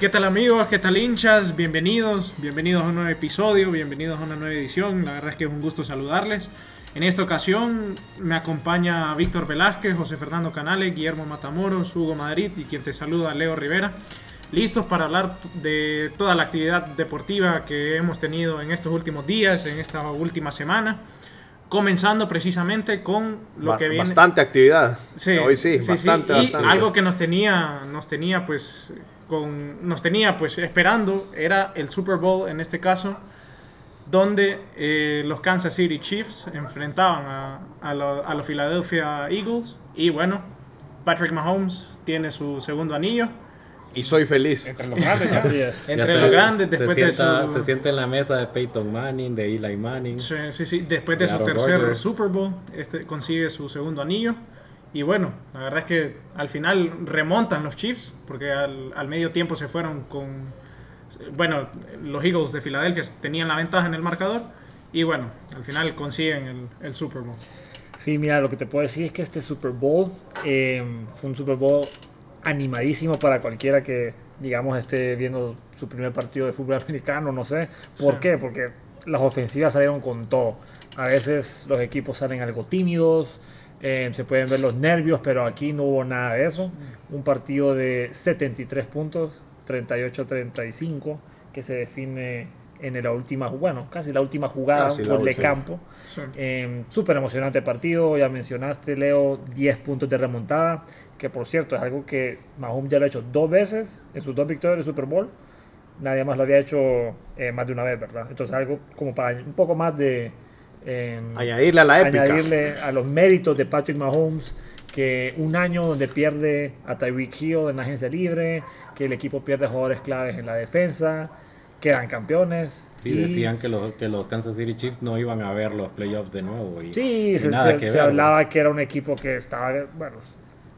¿Qué tal amigos? ¿Qué tal hinchas? Bienvenidos, bienvenidos a un nuevo episodio, bienvenidos a una nueva edición. La verdad es que es un gusto saludarles. En esta ocasión me acompaña Víctor Velázquez, José Fernando Canales, Guillermo Matamoros, Hugo Madrid y quien te saluda, Leo Rivera. Listos para hablar de toda la actividad deportiva que hemos tenido en estos últimos días, en esta última semana. Comenzando precisamente con lo Ba- que viene. Bastante actividad. Sí, Hoy sí, sí, bastante, sí. Y bastante. algo que nos tenía, nos tenía pues con, nos tenía pues esperando era el Super Bowl en este caso, donde eh, los Kansas City Chiefs enfrentaban a, a, lo- a los Philadelphia Eagles y bueno, Patrick Mahomes tiene su segundo anillo Y soy feliz. Entre los grandes ya. Así es. entre Ya los grandes después se sienta, de su Se sienta en la mesa de Peyton Manning, de Eli Manning. Sí, sí, sí. Después de su Aaron tercer. Super Bowl, este consigue su segundo anillo. Y bueno, la verdad es que al final remontan los Chiefs, porque al, al medio tiempo se fueron con... Bueno, los Eagles de Filadelfia tenían la ventaja en el marcador. Y bueno, al final consiguen el, el Super Bowl. Sí, mira, lo que te puedo decir es que este Super Bowl eh, fue un Super Bowl animadísimo para cualquiera que, digamos, esté viendo su primer partido de fútbol americano, no sé. ¿Por Sí. qué? Porque las ofensivas salieron con todo. A veces los equipos salen algo tímidos, eh, se pueden ver los nervios, pero aquí no hubo nada de eso. Un partido de 73 puntos, 38-35, que se define en la última, bueno, casi la última jugada, Casi de campo. Sí. Eh, Súper emocionante partido, ya mencionaste, Leo, 10 puntos de remontada, que por cierto es algo que Mahomes ya lo ha hecho dos veces en sus dos victorias de Super Bowl. Nadie más lo había hecho eh, más de una vez, ¿verdad? Entonces algo como para un poco más de... eh, Añadirle a la épica. añadirle a los méritos de Patrick Mahomes que un año donde pierde a Tyreek Hill en la agencia libre, que el equipo pierde jugadores claves en la defensa, quedan campeones. Sí, y- decían que los, que los Kansas City Chiefs no iban a ver los playoffs de nuevo. Y, Sí, y se, nada se- que se ver, hablaba que era un equipo que estaba, bueno,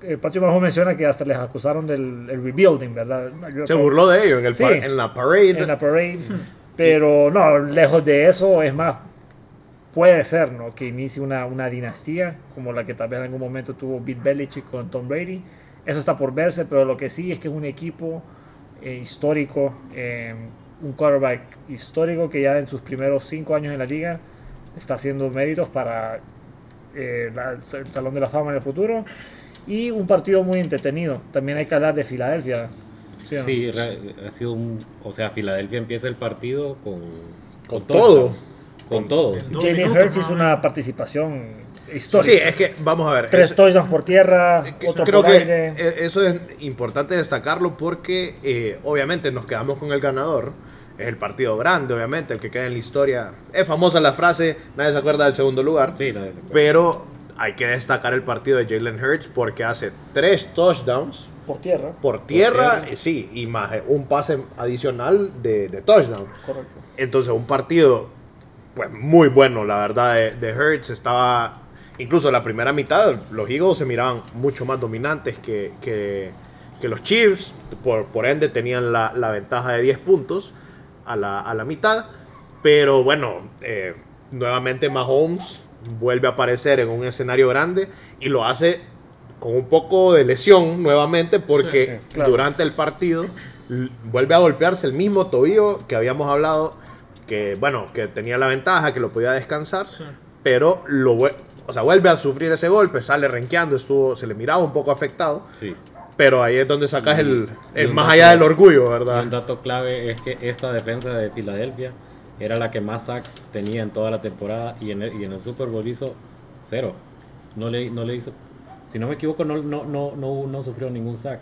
eh, Patrick Mahomes menciona que hasta les acusaron del el rebuilding, ¿verdad? Yo Se burló de ellos en, el Sí. en la parade. en la parade, pero no, lejos de eso, es más, puede ser, ¿no? Que inicie una, una dinastía como la que tal vez en algún momento tuvo Bill Belichick con Tom Brady. Eso está por verse, pero lo que sí es que es un equipo eh, histórico, eh, un quarterback histórico que ya en sus primeros cinco años en la liga está haciendo méritos para eh, la- el Salón de la Fama en el futuro. Y un partido muy entretenido. También hay que hablar de Filadelfia. ¿sí no? Sí, ha sido un. O sea, Filadelfia empieza el partido con. Con touchdown. todo. Con todo. sí. Dos Jalen Hurts hizo ¿no? una participación Sí, histórica. es que, vamos a ver. Tres es- touchdowns por tierra, que- otro creo por que aire. e- eso es importante destacarlo porque eh, obviamente nos quedamos con el ganador. Es el partido grande, obviamente, el que queda en la historia. Es famosa la frase, nadie se acuerda del segundo lugar. Sí, nadie se acuerda. Pero hay que destacar el partido de Jalen Hurts porque hace tres touchdowns por tierra. por tierra, tierra. eh, sí, y más eh, un pase adicional de, de touchdown. Correcto. Entonces, un partido, pues muy bueno, la verdad, de, de Hurts. Estaba, incluso la primera mitad, los Eagles se miraban mucho más dominantes que, que, que los Chiefs. Por, por ende, tenían la, la ventaja de 10 puntos a la, a la mitad. Pero bueno, eh, nuevamente Mahomes vuelve a aparecer en un escenario grande y lo hace con un poco de lesión nuevamente porque Sí, sí, claro. durante el partido vuelve a golpearse el mismo tobillo que habíamos hablado que bueno que tenía la ventaja que lo podía descansar Sí. pero lo o sea vuelve a sufrir ese golpe sale renqueando estuvo se le miraba un poco afectado Sí. pero ahí es donde sacas Y- el, el más dato- allá del orgullo Y un verdad dato clave es que esta defensa de Filadelfia era la que más sacks tenía en toda la temporada y en el, y en el Super Bowl hizo cero. No le, no le hizo. Si no me equivoco, no, no, no, no, no sufrió ningún sack.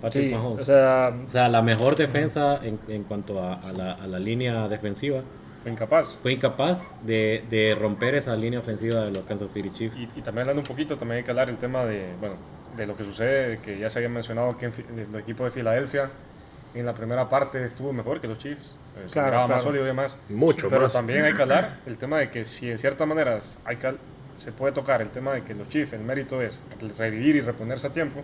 Patrick Sí, Mahomes. o sea, O sea, la mejor defensa en, en cuanto a, a la, a la línea defensiva Fue incapaz. fue incapaz de, de romper esa línea ofensiva de los Kansas City Chiefs. Y, y también hablando un poquito, también hay que hablar el tema de, bueno, de lo que sucede, que ya se había mencionado que en el equipo de Filadelfia en la primera parte estuvo mejor que los Chiefs. Eh, se Claro, miraba más claro. sólido y demás. Mucho Pero más. también hay que hablar el tema de que si en ciertas maneras hay que, se puede tocar el tema de que los Chiefs, el mérito es revivir y reponerse a tiempo,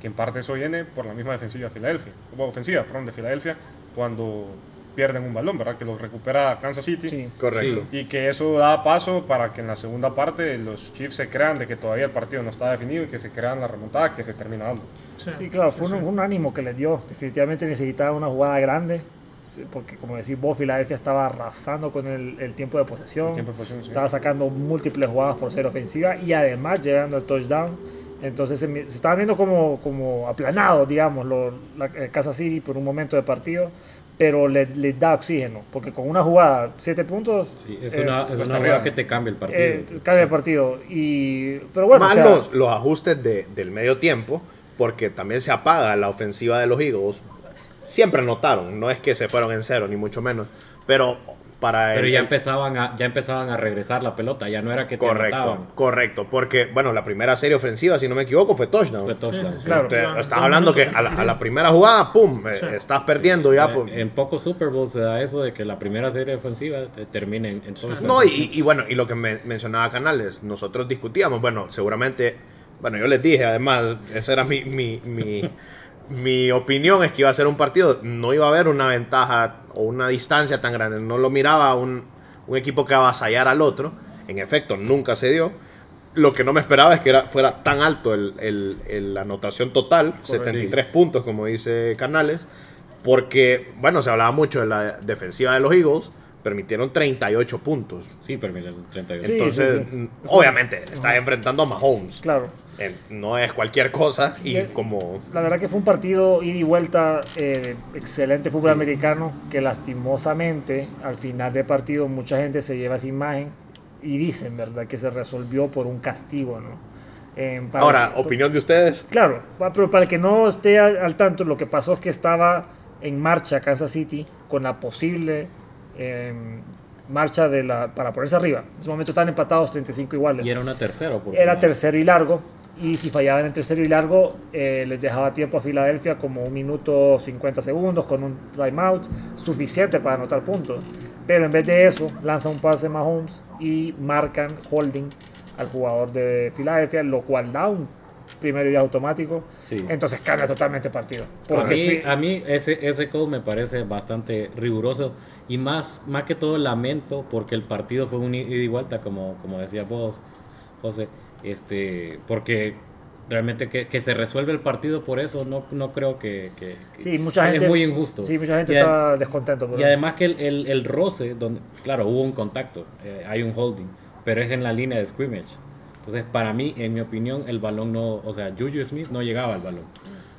que en parte eso viene por la misma defensiva de Filadelfia, o ofensiva, perdón, de Filadelfia, cuando pierden un balón, ¿verdad? Que lo recupera Kansas City. Sí. Correcto. Y que eso da paso para que en la segunda parte los Chiefs se crean de que todavía el partido no está definido y que se crean la remontada que se termina dando. Sí, claro, fue, Un, fue un ánimo que les dio. Definitivamente necesitaba una jugada grande, sí, porque como decís vos, Filadelfia estaba arrasando con el, el tiempo de posesión. El tiempo de posesión, sí. Estaba sacando múltiples jugadas por ser ofensiva y además llegando al touchdown. Entonces se, se estaba viendo como, como aplanado, digamos, lo, la, el Kansas City por un momento de partido, pero le, le da oxígeno, porque con una jugada, siete puntos, Sí, es, una, es una jugada que te cambia el partido. eh, cambia el partido. Y, pero bueno, Más o sea, los, los ajustes de- del medio tiempo, porque también se apaga la ofensiva de los Eagles. Siempre notaron, no es que se fueron en cero, ni mucho menos. Pero para Pero el- ya empezaban, a, ya empezaban a regresar la pelota, ya no era que te Correcto, anotaban. correcto. Porque, bueno, la primera serie ofensiva, si no me equivoco, fue touchdown. Fue touchdown. sí, Claro. Estás hablando que a la, a la primera jugada, ¡pum! eh, Sí. Estás perdiendo ya. Pues. En pocos Super Bowls se da eso de que la primera serie ofensiva te- termine en, en touchdown. No, y, y bueno, y lo que me mencionaba Canales, nosotros discutíamos, bueno, seguramente, bueno, yo les dije, además, esa era mi, mi, mi, mi opinión, es que iba a ser un partido, no iba a haber una ventaja o una distancia tan grande, no lo miraba un, un equipo que avasallara al otro, en efecto, nunca se dio. Lo que no me esperaba es que era, fuera tan alto el, el- el- la anotación total, 73 puntos, como dice Canales, porque, bueno, se hablaba mucho de la defensiva de los Eagles, permitieron 38 puntos. Sí, permiten 38. Sí, Entonces, sí, sí. obviamente, está enfrentando a Mahomes. claro. Eh, no es cualquier cosa y como... La verdad que fue un partido ida y vuelta, eh, excelente fútbol americano, que lastimosamente al final del partido mucha gente se lleva esa imagen y dicen, ¿verdad?, que se resolvió por un castigo, ¿no? Eh, para Ahora, que- opinión de ustedes. Claro, pero para el que no esté al, al tanto, lo que pasó es que estaba en marcha Kansas City con la posible eh, marcha de la, para ponerse arriba. En ese momento estaban empatados 35 iguales. Y era una tercera oportunidad. Era tercero y largo. Y si fallaban en tercero y largo, eh, les dejaba tiempo a Filadelfia como un minuto 50 segundos con un timeout suficiente para anotar puntos. Pero en vez de eso, lanza un pase Mahomes y marcan holding al jugador de Filadelfia, lo cual da un primer día automático. Sí. Entonces cambia totalmente el partido. A mí, a mí ese, ese call me parece bastante riguroso y más, más que todo lamento porque el partido fue un ida y vuelta, como, como decías vos, José, este, porque realmente que, que se resuelve el partido por eso no, no creo que, que- que- sí, mucha es gente, muy injusto. Sí, mucha gente Y a- está descontento. por Y eso. además que el, el, el roce, donde, claro, hubo un contacto, eh, hay un holding, pero es en la línea de scrimmage. Entonces, para mí, en mi opinión, el balón no, o sea, Juju Smith no llegaba al balón.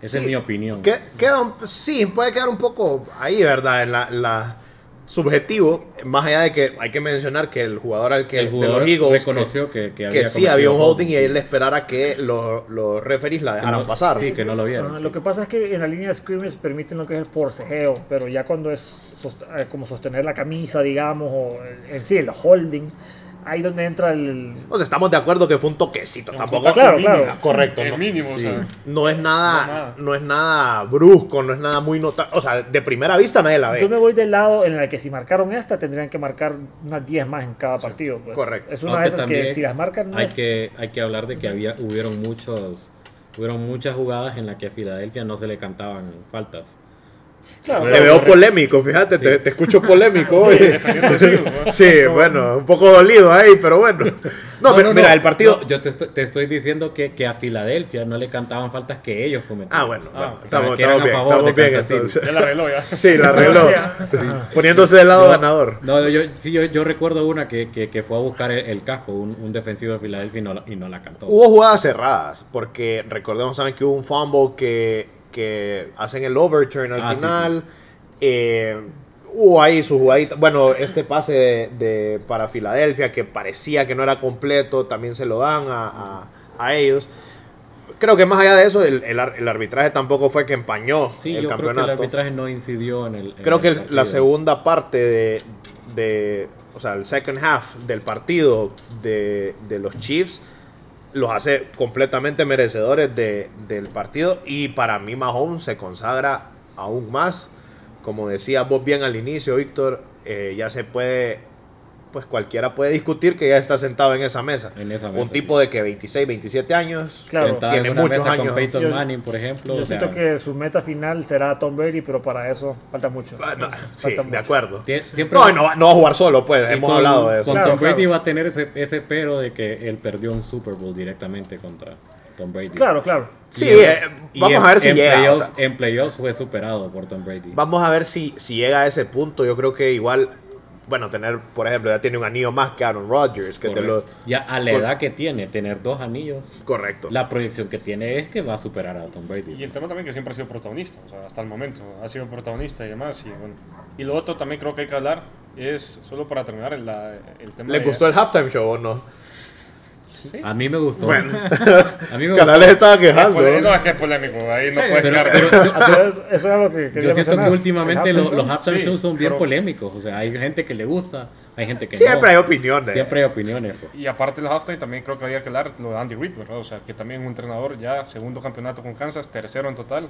Esa es mi opinión. Que- queda un- sí, puede quedar un poco ahí, ¿verdad? En la, la subjetivo, más allá de que hay que mencionar que el jugador al que el de jugador los Eagles reconoció que, que, que, había que sí había un holding y sí. él esperara que los, los referees la dejaran no- pasar. Sí, que no lo vieron. Ajá, sí. Lo que pasa es que en la línea de scrimmage permiten lo que es el forcejeo, pero ya cuando es sost- eh, como sostener la camisa, digamos, o en sí el holding, ahí donde entra el... O sea, estamos de acuerdo que fue un toquecito, tampoco Claro, claro. correcto. El no, mínimo, o sea. no es No, nada, nada. no es nada brusco, no es nada muy notable. O sea, de primera vista nadie la Yo ve. me voy del lado en el que si marcaron esta, tendrían que marcar unas 10 más en cada partido. pues. correcto. Es una Aunque de esas que si las marcan no hay es- que hay que hablar de que había hubieron muchos hubieron muchas jugadas en las que a Filadelfia no se le cantaban faltas. Claro, Te veo polémico, fíjate, te, te escucho polémico ¿no? Sí, bueno, un poco dolido ahí, pero bueno. No, pero mira, el partido. no, yo te estoy, te estoy diciendo que, que a Filadelfia no le cantaban faltas que ellos cometían. Ah, bueno, bueno, o sea, estamos, bien, estamos bien entonces. Ya la arregló ya. Sí, la arregló. Poniéndose del lado ganador. No, yo, sí, yo, yo recuerdo una que, que, que fue a buscar el, el casco, un, un defensivo de Filadelfia y no, la- y no la cantó. Hubo jugadas cerradas, porque recordemos saben que hubo un fumble que, que hacen el overturn al Ah, sí, final. Eh, hubo ahí su jugadita. Bueno, este pase de, de- para Filadelfia que parecía que no era completo, también se lo dan a, a- a ellos. Creo que más allá de eso, el, el ar- el arbitraje tampoco fue que empañó Sí, el yo creo que campeonato. el arbitraje no incidió en el. en Creo que el- la segunda parte de, de- o sea, el second half del partido de, de los Chiefs los hace completamente merecedores de- del partido y para mí Mahomes se consagra aún más. Como decía vos bien al inicio, Víctor, eh, ya se puede pues cualquiera puede discutir que ya está sentado en esa mesa. En esa Un mesa, tipo de que 26, 27 años. Claro. Tiene muchos mesa años. con Peyton Yo- Manning, por ejemplo. Yo o sea, siento que su meta final será Tom Brady, pero para eso falta mucho. No, Falta sí, mucho. de acuerdo. siempre No, y no, va- no va a jugar solo, pues. Hemos con- hablado de eso. Con Claro, Tom Brady claro. va a tener ese, ese pero de que él perdió un Super Bowl directamente contra Tom Brady. Claro, claro. Sí, eh, vamos a ver si en llega. o Playoffs, sea, en playoffs fue superado por Tom Brady. vamos a ver si, si llega a ese punto. Yo creo que igual, bueno, tener, por ejemplo, ya tiene un anillo más que Aaron Rodgers, que te lo. Correcto. Ya a la edad que tiene, tener dos anillos, Correcto. la proyección que tiene es que va a superar a Tom Brady. Y el tema también que siempre ha sido protagonista, o sea, hasta el momento ha sido protagonista y demás. Y, bueno. y lo otro también creo que hay que hablar es, solo para terminar, el, el tema ¿Le de- gustó el halftime show o no? Sí. A mí me gustó. Bueno. a mí me gustó. Canales estaba Es quejando. pole- no, es que es polémico, ahí no Sí, puedes pero- pero yo- eso es lo que quería Yo siento mencionar. que últimamente los halftime Sí, shows son bien pero- polémicos. O sea, hay gente que le gusta, hay gente que Siempre no. hay opiniones. Siempre hay opiniones. pues. Y aparte del halftime también creo que había que hablar lo de Andy Reid, ¿verdad? O sea, que también es un entrenador ya segundo campeonato con Kansas, tercero en total.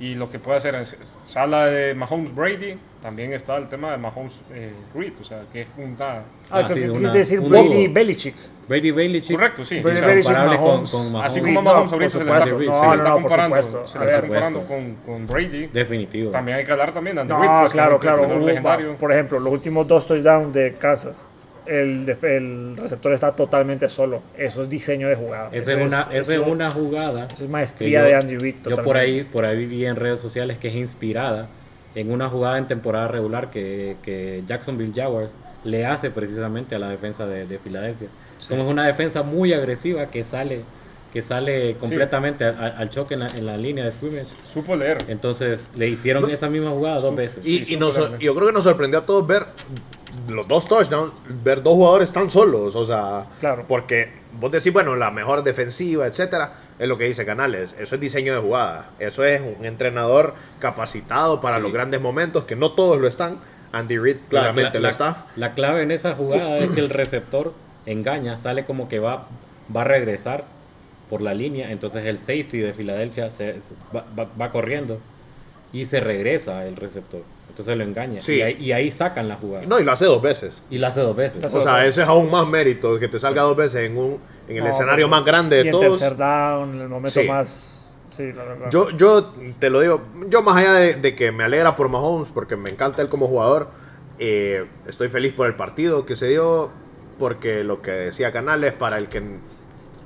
Y lo que puede hacer en sala de Mahomes Brady, también está el tema de Mahomes eh, Reid, o sea, que es una... Ah, Ah, creo que una- quise decir un Brady. Belichick. Brady Belichick. Correcto, sí. Brady o sea, con, con Mahomes. Así Sí, como Mahomes ahorita se le está, No, se le está comparando, se le está comparando con, con Brady. Definitivo. También hay que hablar también de Andy No, Reid. pues, claro, un claro. Hubo- legendario. por ejemplo, los últimos dos touchdowns de Kansas, el, el receptor está totalmente solo. Eso es diseño de jugada. Esa es una, esa es eso- una jugada. eso es maestría que de Andy Reid. Yo por ahí, por ahí vi en redes sociales que es inspirada en una jugada en temporada regular que, que Jacksonville Jaguars le hace precisamente a la defensa de, de Filadelfia. Como es una defensa muy agresiva que sale, que sale completamente al, al- al choque en la, en la línea de scrimmage. Supo leer. Entonces le hicieron esa misma jugada dos veces. Y, Sí, y nos- yo creo que nos sorprendió a todos ver los dos touchdowns, ver dos jugadores tan solos, o sea, Claro. porque vos decís, bueno, la mejor defensiva, etcétera, es lo que dice Canales, eso es diseño de jugada, eso es un entrenador capacitado para Sí. los grandes momentos, que no todos lo están, Andy Reid claramente la, lo la- está. la clave en esa jugada es que el receptor engaña, sale como que va, va a regresar por la línea, entonces el safety de Filadelfia se, se- va, va- va corriendo y se regresa el receptor, entonces lo engaña Sí. y, ahí, y ahí sacan la jugada No, y lo hace dos veces. y la hace dos veces. O sea, ese es aún más mérito, que te salga dos veces en, un, en el No, escenario más grande y de en todos. tercer down, en el momento Sí. más. Sí, la verdad. Yo, yo te lo digo, yo más allá de, de que me alegra por Mahomes, porque me encanta él como jugador, eh, estoy feliz por el partido que se dio, porque lo que decía Canales, para el que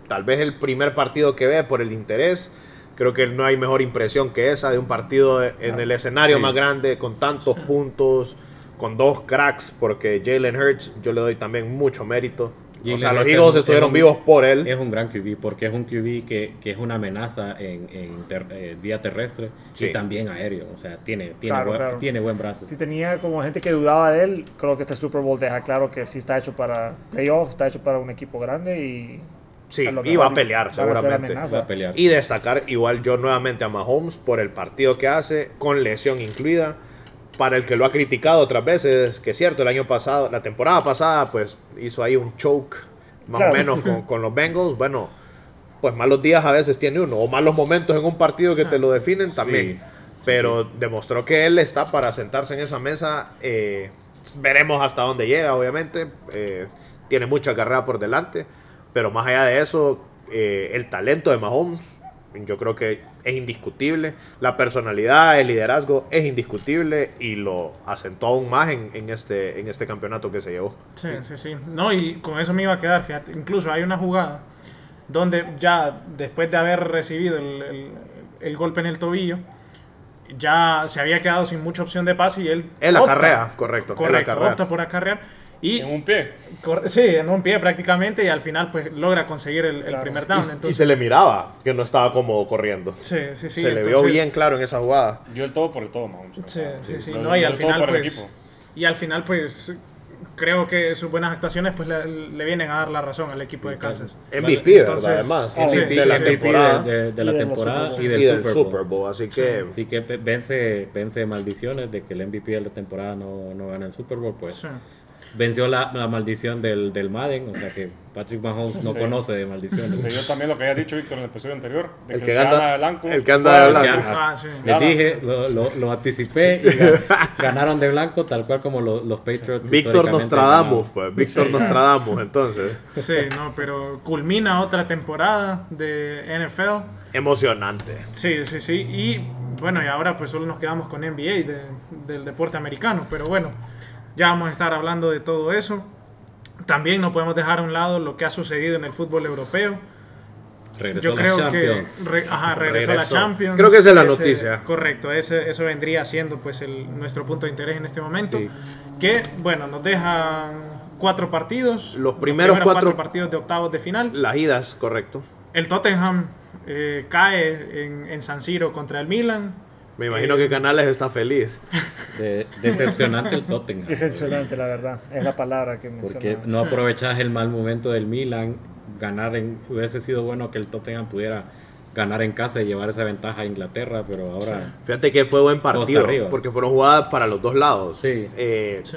tal vez el primer partido que ve por el interés, creo que no hay mejor impresión que esa de un partido en el escenario Sí. más grande, con tantos puntos, con dos cracks, porque Jalen Hurts yo le doy también mucho mérito. O sea, los es Eagles un- estuvieron es un- vivos por él. Es un gran QB porque es un QB que, que es una amenaza en, en ter- eh, vía terrestre Sí. y también aéreo. O sea, tiene, tiene, Claro, buen, claro. tiene buen brazo. Si tenía como gente que dudaba de él, creo que este Super Bowl deja claro que sí está hecho para playoff, está hecho para un equipo grande y. Sí, y va a pelear seguramente. Va a pelear. Y destacar igual yo nuevamente a Mahomes por el partido que hace, con lesión incluida. Para el que lo ha criticado otras veces, que es cierto, el año pasado, la temporada pasada, pues hizo ahí un choke, más Claro. o menos, con, con los Bengals. Bueno, pues malos días a veces tiene uno, o malos momentos en un partido que te lo definen también. Pero demostró que él está para sentarse en esa mesa. eh, veremos hasta dónde llega, obviamente. eh, tiene mucha carrera por delante. Pero más allá de eso, eh, el talento de Mahomes, yo creo que es indiscutible. La personalidad, el liderazgo es indiscutible y lo asentó aún más en, en este, en este campeonato que se llevó. Sí, sí, sí. No, y con eso me iba a quedar, fíjate. Incluso hay una jugada donde ya después de haber recibido el, el- el golpe en el tobillo, ya se había quedado sin mucha opción de pase y él... Él acarrea, correcto. él Correcto, acarrea. opta por acarrear. Y, En un pie. sí, en un pie prácticamente y al final pues logra conseguir el, el Claro. primer Y- down. y, entonces, se le miraba que no estaba como corriendo. sí, sí, sí. se le vio entonces- bien claro en esa jugada. Dio el todo por el todo, Mahomes. Sí, sí, sí. lo- No, y al el final el pues... Y al final pues creo que sus buenas actuaciones pues le, le vienen a dar la razón al equipo de Kansas. MVP, ¿verdad? Entonces, Además, oh, sí, MVP, de la sí, temporada de, de- de la Y temporada Bowl. y del, y del Super Bowl. Super Bowl. Así que Así que vence, vence maldiciones de que el MVP de la temporada no, no gana el Super Bowl, pues Sí. Venció la, la maldición del, del Madden, o sea que Patrick Mahomes no Sí. conoce de maldiciones. Se dio también lo que había dicho Víctor en el episodio anterior. De El que que gana de blanco. el que anda de juega blanco. azul. Ah, sí. Les dije, lo, lo, lo anticipé y ga- ganaron de blanco tal cual como lo- los Patriots. Víctor nos Nostradamus, pues. Víctor Nostradamus, entonces. Sí, no, pero culmina otra temporada de NFL. Emocionante. Sí, sí, sí. Y bueno, y ahora pues solo nos quedamos con NBA de- del deporte americano. Pero bueno, ya vamos a estar hablando de todo eso. También no podemos dejar a un lado lo que ha sucedido en el fútbol europeo. Regresó Yo a la creo que Champions. re- ajá, regresó, a la. Champions. Creo que esa es la Ese- noticia. Correcto, ese, eso vendría siendo pues el, nuestro punto de interés en este momento. Sí. Que bueno, nos dejan cuatro partidos. Los primeros cuatro- partidos de octavos de final. Las idas, correcto. El Tottenham eh, cae en, en San Siro contra el Milan. Me imagino Eh, que Canales está feliz. De- decepcionante el Tottenham. Decepcionante, la verdad. Es la palabra que Porque mencionaba. no aprovechas el mal momento del Milan. Ganar en. Hubiese sido bueno que el Tottenham pudiera ganar en casa y llevar esa ventaja a Inglaterra, pero ahora. Fíjate que fue buen partido. Porque fueron jugadas para los dos lados. Sí. Eh, Sí.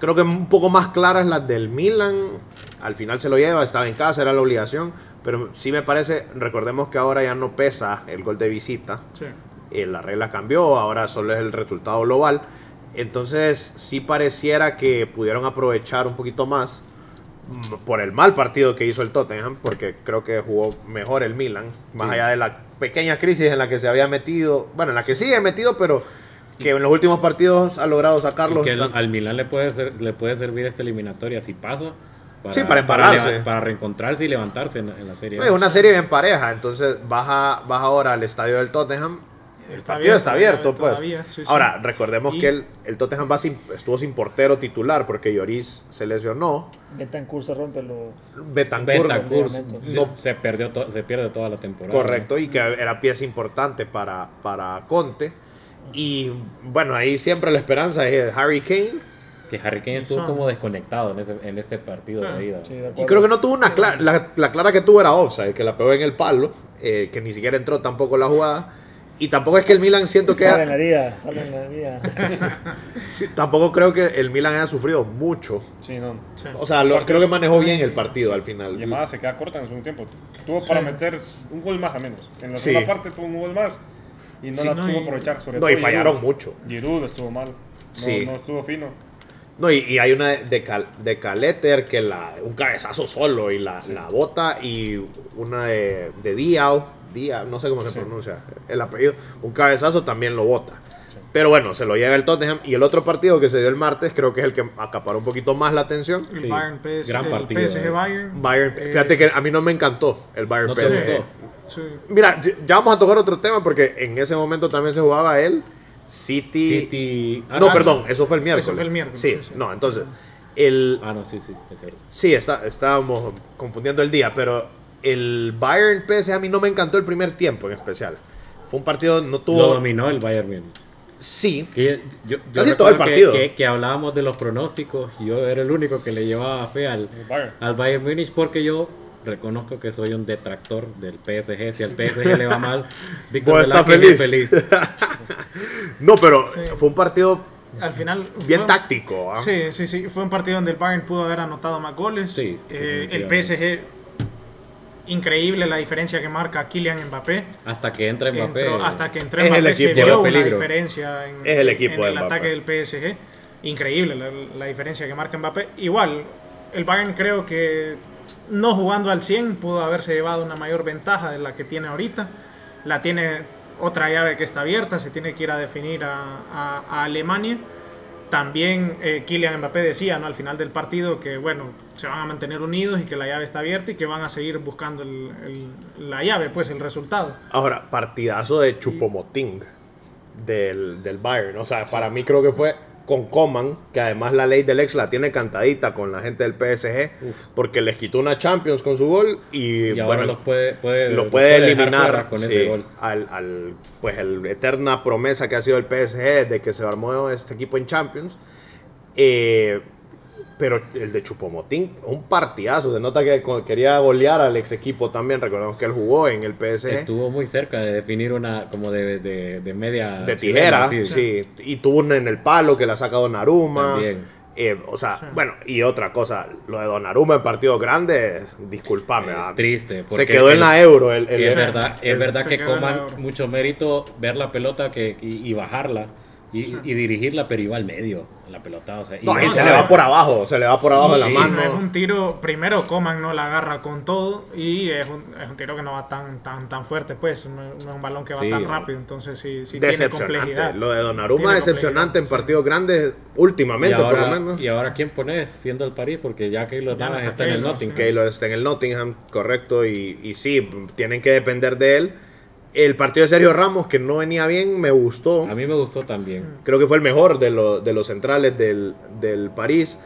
Creo que un poco más claras las del Milan. Al final se lo lleva, estaba en casa, era la obligación. Pero sí me parece, recordemos que ahora ya no pesa el gol de visita. Sí. Eh, la regla cambió, ahora solo es el resultado global. Entonces sí pareciera que pudieron aprovechar un poquito más mm, por el mal partido que hizo el Tottenham, porque creo que jugó mejor el Milan, más Sí. allá de la pequeña crisis en la que se había metido, bueno, en la que sigue metido, pero que en los últimos partidos ha logrado sacarlos. que el- al Milan le puede, ser- le puede servir esta eliminatoria si pasa. Sí, para empararse. Para, reencontrarse y levantarse en, en la serie. Es una serie bien pareja, entonces baja, baja ahora al estadio del Tottenham. El Está partido está abierto, abierto pues. todavía, sí, sí. Ahora, recordemos Y- que el, el Tottenham va sin- estuvo sin portero titular porque Lloris se lesionó. Betancourt se rompe lo... Betancourt, Betancourt No. se perdió to- se pierde toda la temporada. correcto, y que era pieza importante para, para Conte. Y bueno, ahí siempre la esperanza es Harry Kane. Que Harry Kane estuvo como desconectado en, ese, en este partido Sí. de ida. Sí, de Y creo que no tuvo una clara. La, la clara que tuvo era offside, que la pegó en el palo, eh, que ni siquiera entró tampoco en la jugada. Y tampoco es que el Milan siento que. Sale en la liga, sale en la liga. Sí, tampoco creo que el Milan haya sufrido mucho. Sí, no. Sí. O sea, lo- creo que manejó bien el partido al final. Y además se queda corta en el segundo tiempo. Tuvo Sí. para meter un gol más a menos. En la Sí. segunda parte tuvo un gol más y no Sí, la no, tuvo y- aprovechar. Sobre No, todo y fallaron Giroud. mucho. Giroud estuvo mal. No, Sí. no estuvo fino. No, y, y hay una de, Cal- de Caleter que la, un cabezazo solo y la, la bota. Y una de, de Diao, Diao, no sé cómo se Sí. pronuncia el apellido. Un cabezazo también lo bota. Sí. Pero bueno, se lo lleva el Tottenham. Y el otro partido que se dio el martes, creo que es el que acaparó un poquito más la atención. El Sí, Bayern PS, gran el partido PSG. Bayern. Bayern, Eh, fíjate que a mí no me encantó el Bayern ¿No PSG. Mira, ya vamos a tocar otro tema porque en ese momento también se jugaba el City. City. ah, no, ah, perdón, eso fue el miércoles. Eso fue el miércoles, Sí, sí, sí. no, entonces, el, Ah, no, sí, sí, es cierto. sí, está, estábamos confundiendo el día, pero el Bayern PSG a mí no me encantó el primer tiempo en especial. Fue un partido, no Lo tuvo... dominó el Bayern Múnich. Sí, Que yo, yo Casi todo el que- partido. Que, que hablábamos de los pronósticos yo era el único que le llevaba fe al, Bayern. al Bayern Múnich porque yo reconozco que soy un detractor del PSG. Si al PSG le va mal, Víctor Vos estás Velázquez es feliz. feliz. no, pero Sí. fue un partido Al final. bien fue- táctico. ¿ah? Sí, sí, sí. Fue un partido donde el Bayern pudo haber anotado más goles. Sí, Eh, el. PSG. Increíble la diferencia que marca Kylian Mbappé. Hasta que entra Mbappé. Entró- hasta que entró Es el Mbappé se equipo. vio una peligro. diferencia en, Es el equipo en de el ataque del PSG. Increíble la, la diferencia que marca Mbappé. Igual, el Bayern creo que no jugando al 100 pudo haberse llevado una mayor ventaja de la que tiene ahorita. La tiene otra llave que está abierta, se tiene que ir a definir a, a- a Alemania. También eh, Kylian Mbappé decía ¿no? al final del partido que bueno, se van a mantener unidos y que la llave está abierta y que van a seguir buscando el- el- la llave, pues el resultado. Ahora, partidazo de Chupomoting del, del Bayern. O sea, para mí creo que fue con Coman, que además la ley del ex la tiene cantadita con la gente del PSG, porque les quitó una Champions con su gol y, Y ahora bueno, los puede, puede, lo puede eliminar con sí, ese gol. Al, al, pues el eterna promesa que ha sido el PSG de que se armó este equipo en Champions. Eh, pero el de Chupomotín, un partidazo. Se nota que quería golear al ex equipo también. Recordemos que él jugó en el PSG. Estuvo muy cerca de definir una como de, de, de media de tijera, chilena, sí, Y tuvo una en el palo que la saca Donnarumma. También. Eh, o sea, bueno, y otra cosa, lo de Donnarumma en partidos grandes, discúlpame. Es ah, triste. Se porque quedó en la euro. El, el- es verdad, es el- verdad se que coman mucho mérito ver la pelota que, y, y bajarla. Y, y dirigirla, pero iba al medio, la pelota. O sea, y No, y no se le va por abajo, se le va por abajo de la Sí, mano. No es un tiro, primero Coman no la agarra con todo y es un, es un tiro que no va tan tan tan fuerte, pues, no, no es un balón que va Sí, tan rápido, entonces sí, sí tiene Decepcionante. complejidad. Lo de Donnarumma es decepcionante en partidos grandes, últimamente ahora, por lo menos. y ahora quién pones siendo el París, porque ya Keylor Navas está está en el Nottingham. sí. Keylor está en el Nottingham, correcto, y, y sí, tienen que depender de él. El partido de Sergio Ramos, que no venía bien, me gustó. A mí me gustó también. Creo que fue el mejor de, lo- de los centrales del, del París,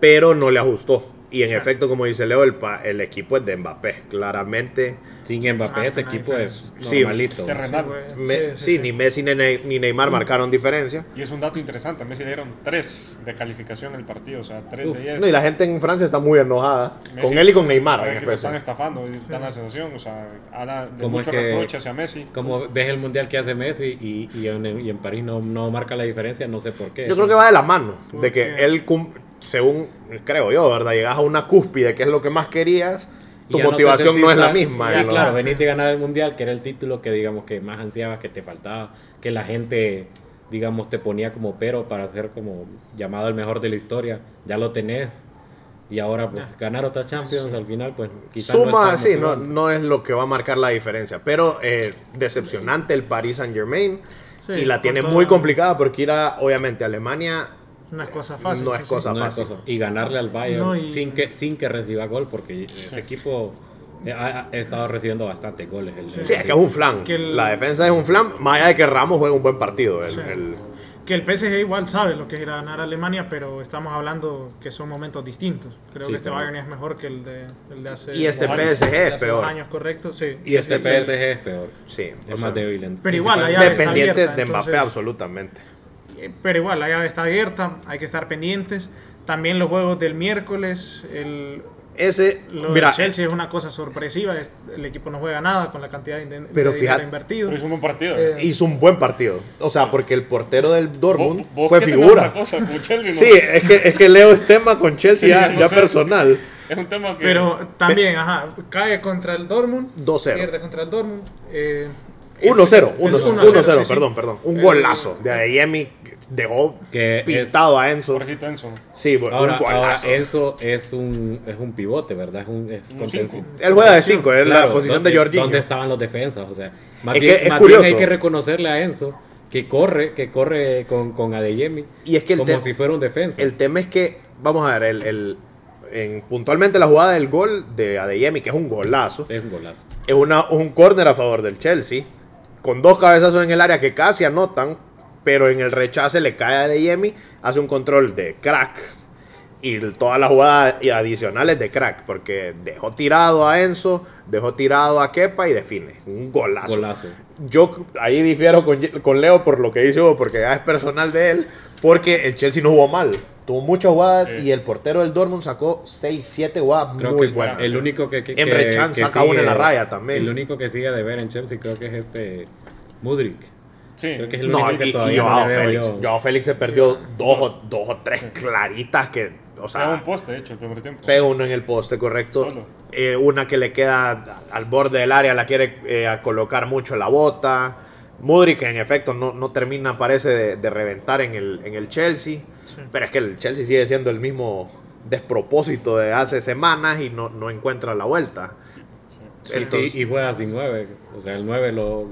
pero no le ajustó. Y en efecto, como dice Leo, el, el equipo es de Mbappé. Claramente, Sin Mbappé Ah, ese no, equipo es normalito. terrenal. Sí, me- ni Messi ni, Ne- ni Neymar marcaron diferencia. Y es un dato interesante. A Messi le dieron 3 de calificación el partido. O sea, 3 Uf. de 10. No, y la gente en Francia está muy enojada. Messi- con él y con Neymar, en lo están estafando, y dan la sensación. O sea, habla de Como mucho que- reproche hacia Messi. Como ves el mundial que hace Messi y, y, en, y en París no, no marca la diferencia, no sé por qué. Yo creo que va de la mano. De que él, cum- según creo yo, ¿verdad? Llegas a una cúspide, que es lo que más querías. Tu ya no motivación no, sentís es la misma. Sí, y lo- claro, veniste a ganar el mundial, que era el título que digamos que más ansiabas, que te faltaba, que la gente, digamos, te ponía como pero para ser como llamado el mejor de la historia. Ya lo tenés. Y ahora, pues, ganar otra Champions al final, pues, quizás Suma, no sí, no, no es lo que va a marcar la diferencia. Pero eh, decepcionante el Paris Saint Germain. Sí, y la tiene toda- muy complicada porque ir a, obviamente, a Alemania. No es cosa fácil. No es cosa No es fácil. cosa. Y ganarle al Bayern No, y- sin, que, sin que reciba gol, porque ese equipo eh, ha, ha estado recibiendo bastantes goles. El, Sí, es que es un flan. Que el- La defensa es un flan, más allá de que Ramos juegue un buen partido. El- Sí. el- Que el PSG igual sabe lo que es ir a ganar a Alemania, pero estamos hablando que son momentos distintos. Creo Sí, que este claro. Bayern es mejor que el de, el de hace Y este años. PSG es peor. años, correcto, sí. y Este este PSG es peor. Sí, Es sea, más débil. en- Pero igual, allá está Dependiente abierta, de Mbappé, entonces- absolutamente. Eh, Pero igual, la llave está abierta, hay que estar pendientes. También los juegos del miércoles, el, Ese, lo mira, de Chelsea es una cosa sorpresiva. es- el equipo no juega nada con la cantidad de, de Pero fíjate- invertido. Pero es un buen partido. Eh, hizo un buen partido. O sea, porque el portero del Dortmund Vos- vos fue figura. otra cosa con Chelsea, ¿no? Sí, es que, es que Leo es tema con Chelsea Sí, ya, no ya sé. personal. Es un tema que. Pero también, ajá, cae contra el Dortmund. 2-0. Pierde contra el Dortmund. eh, 1-0, el 1-0, 1-0, sí, sí. perdón, perdón. Un Eh, golazo de Adeyemi dejó Que pintado a Enzo. Pobrecito Enzo. Sí, bueno, Ahora, un ahora golazo. Enzo es un, es un pivote, ¿verdad? Es un, es Un cinco. Él juega de 5, es la posición ¿dónde- de Jorginho. ¿Dónde estaban los defensas? O sea, más, Es bien, que es más curioso. bien hay que reconocerle a Enzo que corre, que corre con, con Adeyemi Y es que el, como si fuera un defensa. el tema es que, vamos a ver, el, el- en, puntualmente la jugada del gol de Adeyemi, que es un golazo, Es un golazo. es una, un córner a favor del Chelsea, con dos cabezazos en el área que casi anotan, pero en el rechace le cae a Adeyemi, hace un control de crack. Y todas las jugadas adicionales de crack, porque dejó tirado a Enzo, dejó tirado a Kepa y define. Un golazo. Golazo. Yo ahí difiero con, con Leo por lo que dice Hugo, porque ya es personal de él, porque el Chelsea no jugó mal. Tuvo muchas jugadas Sí. y el portero del Dortmund sacó 6, 7 jugadas Creo muy que buenas. el único que, que, Emre que- saca una en la raya también. El único que sigue de ver en Chelsea creo que es este Mudrik. Sí. Creo que es el No, único y, que y todavía Joao no Félix. yo. Joao Félix se perdió dos, o, dos o tres claritas que, o Pega un sea, poste, de hecho, el primer tiempo. pega uno en el poste, correcto. Eh, una que le queda al borde del área, la quiere eh, colocar mucho la bota. Mudrik, en efecto, no, no termina, parece, de, de reventar en el, en el Chelsea. Sí. Pero es que el Chelsea sigue siendo el mismo despropósito de hace semanas y no, no encuentra la vuelta. Sí, Entonces- sí, y juega sin 9. O sea, el 9 lo,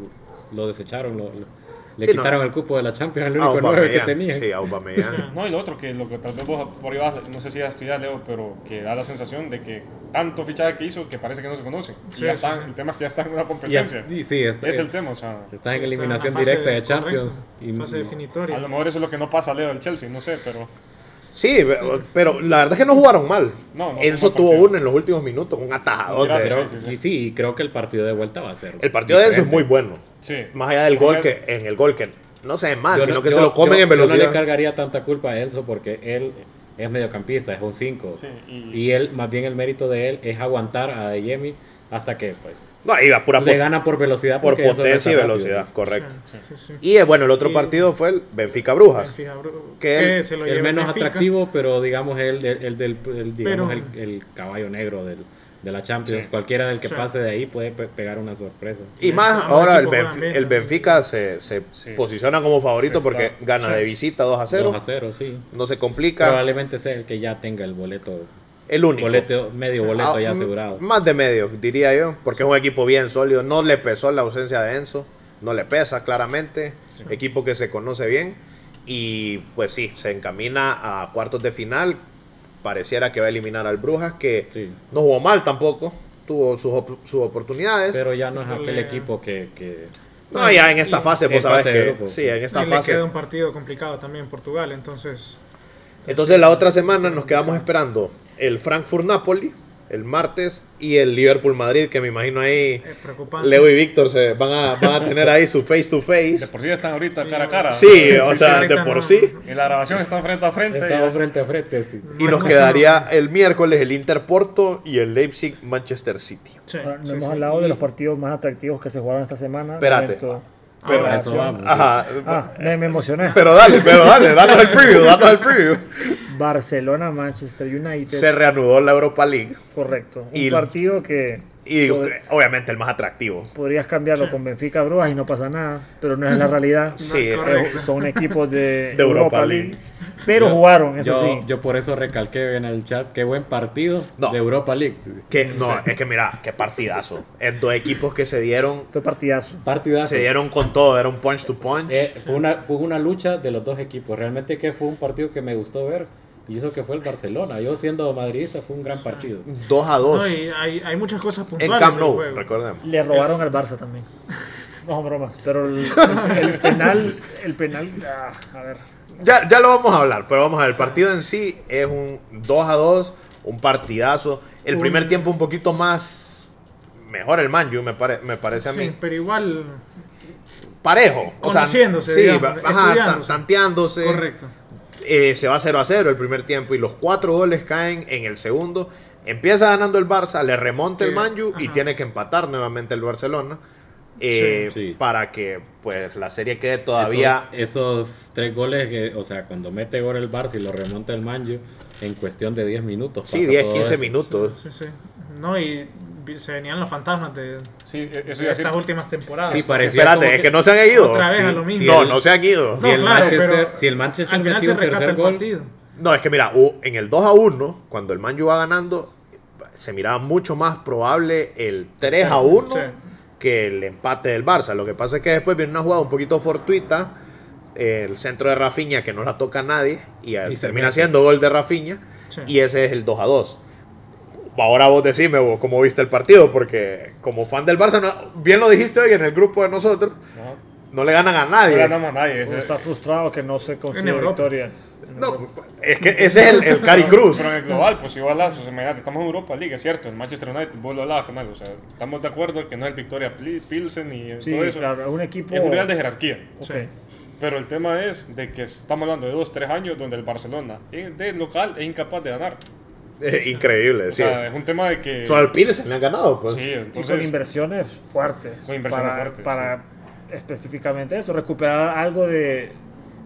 lo desecharon. lo- lo- le Sí, no. quitaron el cupo de la Champions, el único 9 que tenía. Sí, Aubameyang. No, y lo otro, que lo que tal vez vos por ahí vas, no sé si ya estudias, Leo, pero que da la sensación de que tanto fichaje que hizo que parece que no se conocen. Sí, y ya sí, están, sí. el tema es que ya están en una competencia. y sí, está, es el tema, o sea. Estás en Está eliminación directa de Champions. y fase no- definitoria. A lo mejor eso es lo que no pasa a Leo del Chelsea, no sé, pero. Sí, pero la verdad es que no jugaron mal. No, no, Enzo no tuvo uno en los últimos minutos, un atajador. Gracias. Sí, sí, sí. Y sí, y creo que el partido de vuelta va a ser. El partido de Enzo es muy bueno. Sí. Más allá del Porque- gol que en el gol que no se ve mal, Yo sino no- que yo- se lo comen yo- en Yo no le velocidad. cargaría tanta culpa a Enzo porque él es mediocampista, es un 5. Sí, y- y... él, más bien el mérito de él es aguantar a Deyemi hasta que pues, No, iba pura le gana por velocidad. por potencia y está rápido. velocidad, correcto. Sí, sí, sí. Y eh, bueno, el otro Y- partido fue el Benfica Brujas. Benfica, Que que el- se lo El menos Benfica. atractivo, pero digamos el, el, el del el, digamos, Pero- el, el caballo negro del, de la Champions. Sí. Cualquiera del que Sí. pase de ahí puede pe- pegar una sorpresa. Y Sí, más ahora el, Benf- bien, el. Benfica se, se Sí. posiciona como favorito porque gana Sí. de visita 2 a 0. 2 a 0, sí. No se complica. Probablemente sea el que ya tenga el boleto, El único. boleto medio boleto Ah, ya asegurado. Más de medio, diría yo, porque es un equipo bien sólido. No le pesó la ausencia de Enzo, no le pesa claramente. Equipo que se conoce bien y pues sí, se encamina a cuartos de final. Pareciera que va a eliminar al Brujas, que Sí. no jugó mal tampoco, tuvo sus, op- sus oportunidades. Pero ya no es aquel equipo que, que- no, ya en esta y- fase, pues sabes que sí, en esta Y le fase. queda un partido complicado también Portugal, entonces Entonces la otra semana nos quedamos esperando el Frankfurt-Napoli, el martes, y el Liverpool-Madrid, que me imagino ahí es preocupante. Leo y Víctor se van a, van a tener ahí su face to De face. por sí están ahorita cara a cara. Sí, o sea, de por sí. En la grabación están frente a frente. estamos frente a frente. Sí. Y No nos quedaría el miércoles el Inter Porto y el Leipzig Manchester City. Sí, Ahora, sí, hemos sí. hablado de los partidos más atractivos que se jugaron esta semana. Espérate. Pero- Ah, Eso vamos. Ajá. Ah, me, me emocioné. Pero dale, pero dale, danos el preview, danos el preview. Barcelona, Manchester United. Se reanudó la Europa League. Correcto. Un Y- partido que Y digo, obviamente el más atractivo. podrías cambiarlo con Benfica Brujas y no pasa nada, pero no es la realidad. Sí. Eh, Son equipos de, De Europa Europa League. League. Pero jugaron, eso yo, sí. yo por eso recalqué en el chat qué buen partido No. de Europa League. Que, no, es que mira, qué partidazo. Es dos equipos que se dieron, Fue partidazo. Partidazo. se dieron con todo, era un punch to punch. Eh, fue, una, fue una lucha de los dos equipos. Realmente que fue un partido que me gustó ver. Y eso que fue el Barcelona. Yo siendo madridista fue un gran partido. 2 a 2. No, y hay, hay muchas cosas en puntuales. Camp del Nou, juego. recordemos. Le robaron al Barça también. No son bromas, pero el, el penal, el penal, ah, a ver, Ya, ya lo vamos a hablar, pero vamos a ver. El partido en sí es un 2 a 2, un partidazo. El Un- primer tiempo un poquito más. Mejor el Manju, me, pare- me parece a mí. Sí, pero igual, Parejo. O sea, Conociéndose, sí, digamos, va- ajá, estudiándose. ta- tanteándose. correcto. Eh, se va 0 a 0 el primer tiempo y los cuatro goles caen en el segundo. Empieza ganando el Barça, le remonta el Manju y tiene que empatar nuevamente el Barcelona. eh, Sí. Sí. Para que pues la serie quede todavía. Eso- esos tres goles, que, o sea, cuando mete gol el Barça y lo remonta el Manju, en cuestión de 10 minutos. sí, pasa 10, todo 15 eso. minutos. Sí, sí. No, y se venían los fantasmas de, Sí, e- eso de estas últimas temporadas. Sí, parecía Espérate, es que no se han ido. Otra vez Sí. a lo mismo. No, el- no se han ido. Si No, el claro, Manchester, pero si el Manchester Al final metió se un rescata tercer el gol, partido. No, es que mira, en el 2 a 1, cuando el Manju va ganando, se miraba mucho más probable el 3 a 1 sí. que el empate del Barça. Lo que pasa es que después viene una jugada un poquito fortuita, el centro de Rafinha que no la toca a nadie y, eh, Y termina siendo gol de Rafinha Sí. y ese es el 2 a 2. Ahora vos decime vos, cómo viste el partido, porque como fan del Barça, no- bien lo dijiste hoy en el grupo de nosotros, No, no le ganan a no nadie. ganamos a nadie. uno está frustrado que no se consigue Europa. victorias. En No, es que ese es el, el Cari Cruz. Pero en el global, pues igual las, o sea, imagínate, estamos en Europa League, es cierto, el Manchester United, vos lo hablabas, Canal, o sea, estamos de acuerdo que no es el Victoria Pilsen y Sí, todo eso, claro, es un equipo. es un real de jerarquía. Ok. Sí. Pero el tema es de que estamos hablando de dos, tres años donde el Barcelona de local es incapaz de ganar. Eh, increíble, O sí. sea, es un tema de que... Solo al Pilsen le han ganado, pues. Sí, Y con entonces... inversiones fuertes. Con inversiones para, fuertes, Para específicamente eso, recuperar algo de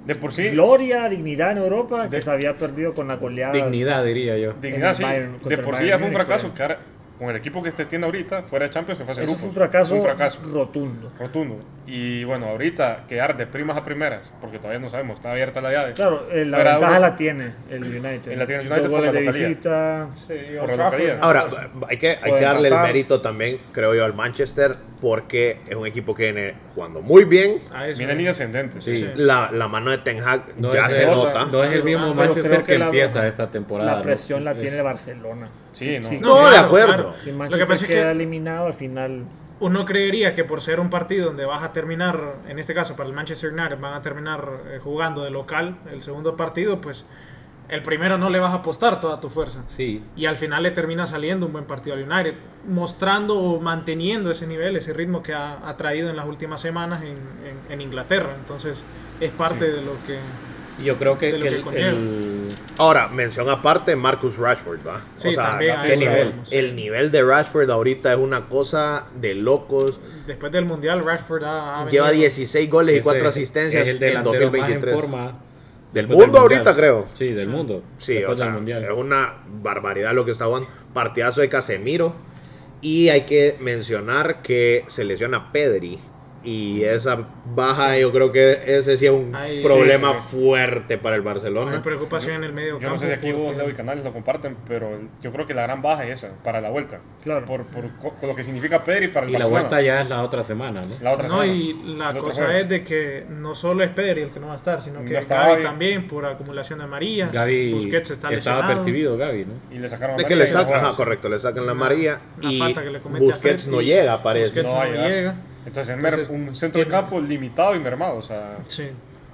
De por sí, gloria, dignidad en Europa que De- se había perdido con la goleada. dignidad diría yo. dignidad, sí. Bayern- de por sí ya fue un fracaso fue. Con el equipo que esté tiene ahorita, fuera de Champions, Eso grupos. fue un fracaso, Un fracaso. rotundo. rotundo. Y bueno, ahorita quedar de primas a primeras, porque todavía no sabemos, está abierta la llave. Claro, eh, la Fuera ventaja Europa. la tiene el United. La tiene el United por la de visita. Sí, Por Old la Trafford, localidad. ¿no? Ahora, hay que, hay que darle el mérito también, creo yo, al Manchester, porque es un equipo que viene jugando muy bien. A eso. Viene en línea ascendente. Sí. Sí. La, la mano de Ten Hag No ya es se nota. No es el mismo Ah, Manchester que, que la- empieza esta temporada. La ¿no? presión la Es- tiene Barcelona. Sí, no. Sí. No, de acuerdo. Si Lo Manchester que pasa es queda que eliminado al final. uno creería que por ser un partido donde vas a terminar, en este caso para el Manchester United, van a terminar eh, jugando de local el segundo partido, pues el primero no le vas a apostar toda tu fuerza. Sí, Y al final le termina saliendo un buen partido al United, mostrando o manteniendo ese nivel, ese ritmo que ha, ha traído en las últimas semanas en, en- en Inglaterra. Entonces es parte de lo que... y yo creo que, que que el- conlleva. el- Ahora, mención aparte, Marcus Rashford, ¿va? Sí, también a ¿qué eso nivel? El nivel de Rashford ahorita es una cosa de locos. Después del Mundial, Rashford ha, ha Lleva venido- 16 goles y ese 4 es- asistencias es el en delantero más en 2023. forma Del Después mundo ahorita, creo. Sí, del mundo. Sí, Después o sea, del mundial. es una barbaridad lo que está jugando. Partidazo de Casemiro. Y hay que mencionar que se lesiona Pedri. Y esa baja, yo creo que ese sí es un Ay, problema sí, sí. fuerte para el Hay Barcelona. preocupación en el medio Yo no campo sé si aquí vos, Leo y Canales lo comparten, pero yo creo que la gran baja es esa, para la vuelta. Claro. Por, por lo que significa Pedri para el Y la Barcelona. vuelta ya es la otra semana, ¿no? La otra No, semana. y la cosa jueves. es de que no solo es Pedri el que no va a estar, sino que No está Gavi Gavi. también por acumulación de amarillas. Gaby Busquets está estaba lesionado. percibido, Gaby, ¿no? Y le sacaron De que le y sacan, ajá, correcto, le sacan la una y falta que le comete a Busquets no y- llega, parece. Busquets No llega. Entonces, Entonces, un centro de campo limitado y mermado. O sea, Sí.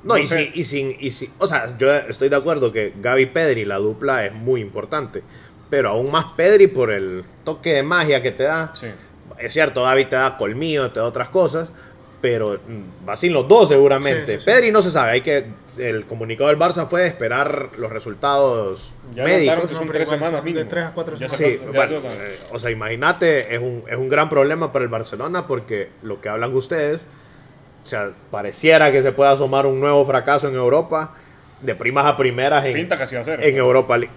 No, y, No y, sin, y sin- o sea, yo estoy de acuerdo que Gaby Pedri, la dupla es muy importante, pero aún más Pedri por el toque de magia que te da. sí. Es cierto, Gaby te da colmillo, te da otras cosas, pero mm, va sin los dos seguramente. Sí, sí, sí. Pedri no se sabe, hay que el comunicado del Barça fue de esperar los resultados Ya médicos. que son tres semanas de tres a cuatro Ya semanas. Sí, bueno, eh, o sea, imagínate, es un, es un gran problema para el Barcelona porque lo que hablan ustedes, o sea, pareciera que se pueda asomar un nuevo fracaso en Europa, de primas a primeras en, Pinta que así va a ser. en Europa League.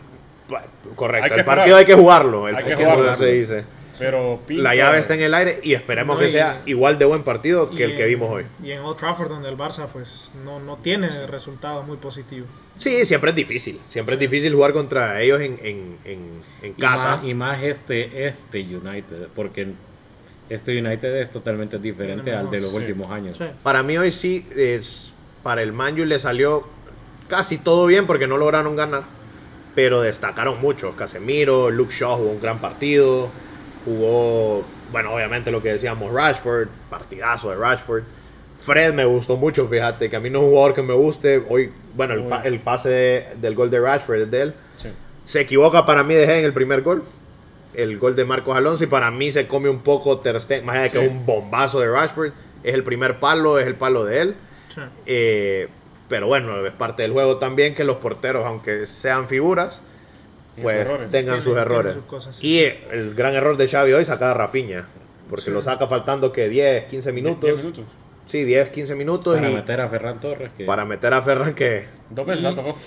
Correcto, Hay que el partido hay que jugarlo, el Hay que partido jugarlo. se dice. Pero pinta, La llave está en el aire y esperemos No, que y- sea igual de buen partido que Y el que vimos hoy. Y en Old Trafford, donde el Barça pues no, no tiene resultados muy positivos. Sí, siempre es difícil, siempre es difícil jugar contra ellos en, en, en- en Y casa. más, y más este, este United, porque este United es totalmente diferente al de los Sí. últimos años. Sí. Para mí hoy sí, es, para el Manju le salió casi todo bien porque no lograron ganar, pero destacaron mucho. Casemiro, Luke Shaw jugó un gran partido, jugó, bueno, obviamente lo que decíamos, Rashford, partidazo de Rashford. Fred me gustó mucho, fíjate, que a mí no es un jugador que me guste. Hoy, bueno, el, pa- el pase de- del gol de Rashford es de él. Sí. Se equivoca para mí de Gea en el primer gol. El gol de Marcos Alonso y para mí se come un poco Ter Stegen, más allá de que es un bombazo de Rashford. Es el primer palo, es el palo de él. Sí. Eh, pero bueno, es parte del juego también que los porteros, aunque sean figuras, pues sus tengan Tienen- sus errores. sus cosas, sí, y sí. el gran error de Xavi hoy sacar a Rafinha, porque Sí. lo saca faltando que 10, 15 minutos. Diez minutos. Sí, 10, 15 minutos Para y meter a Ferran Torres, que para meter a Ferran que Dos veces la tocó.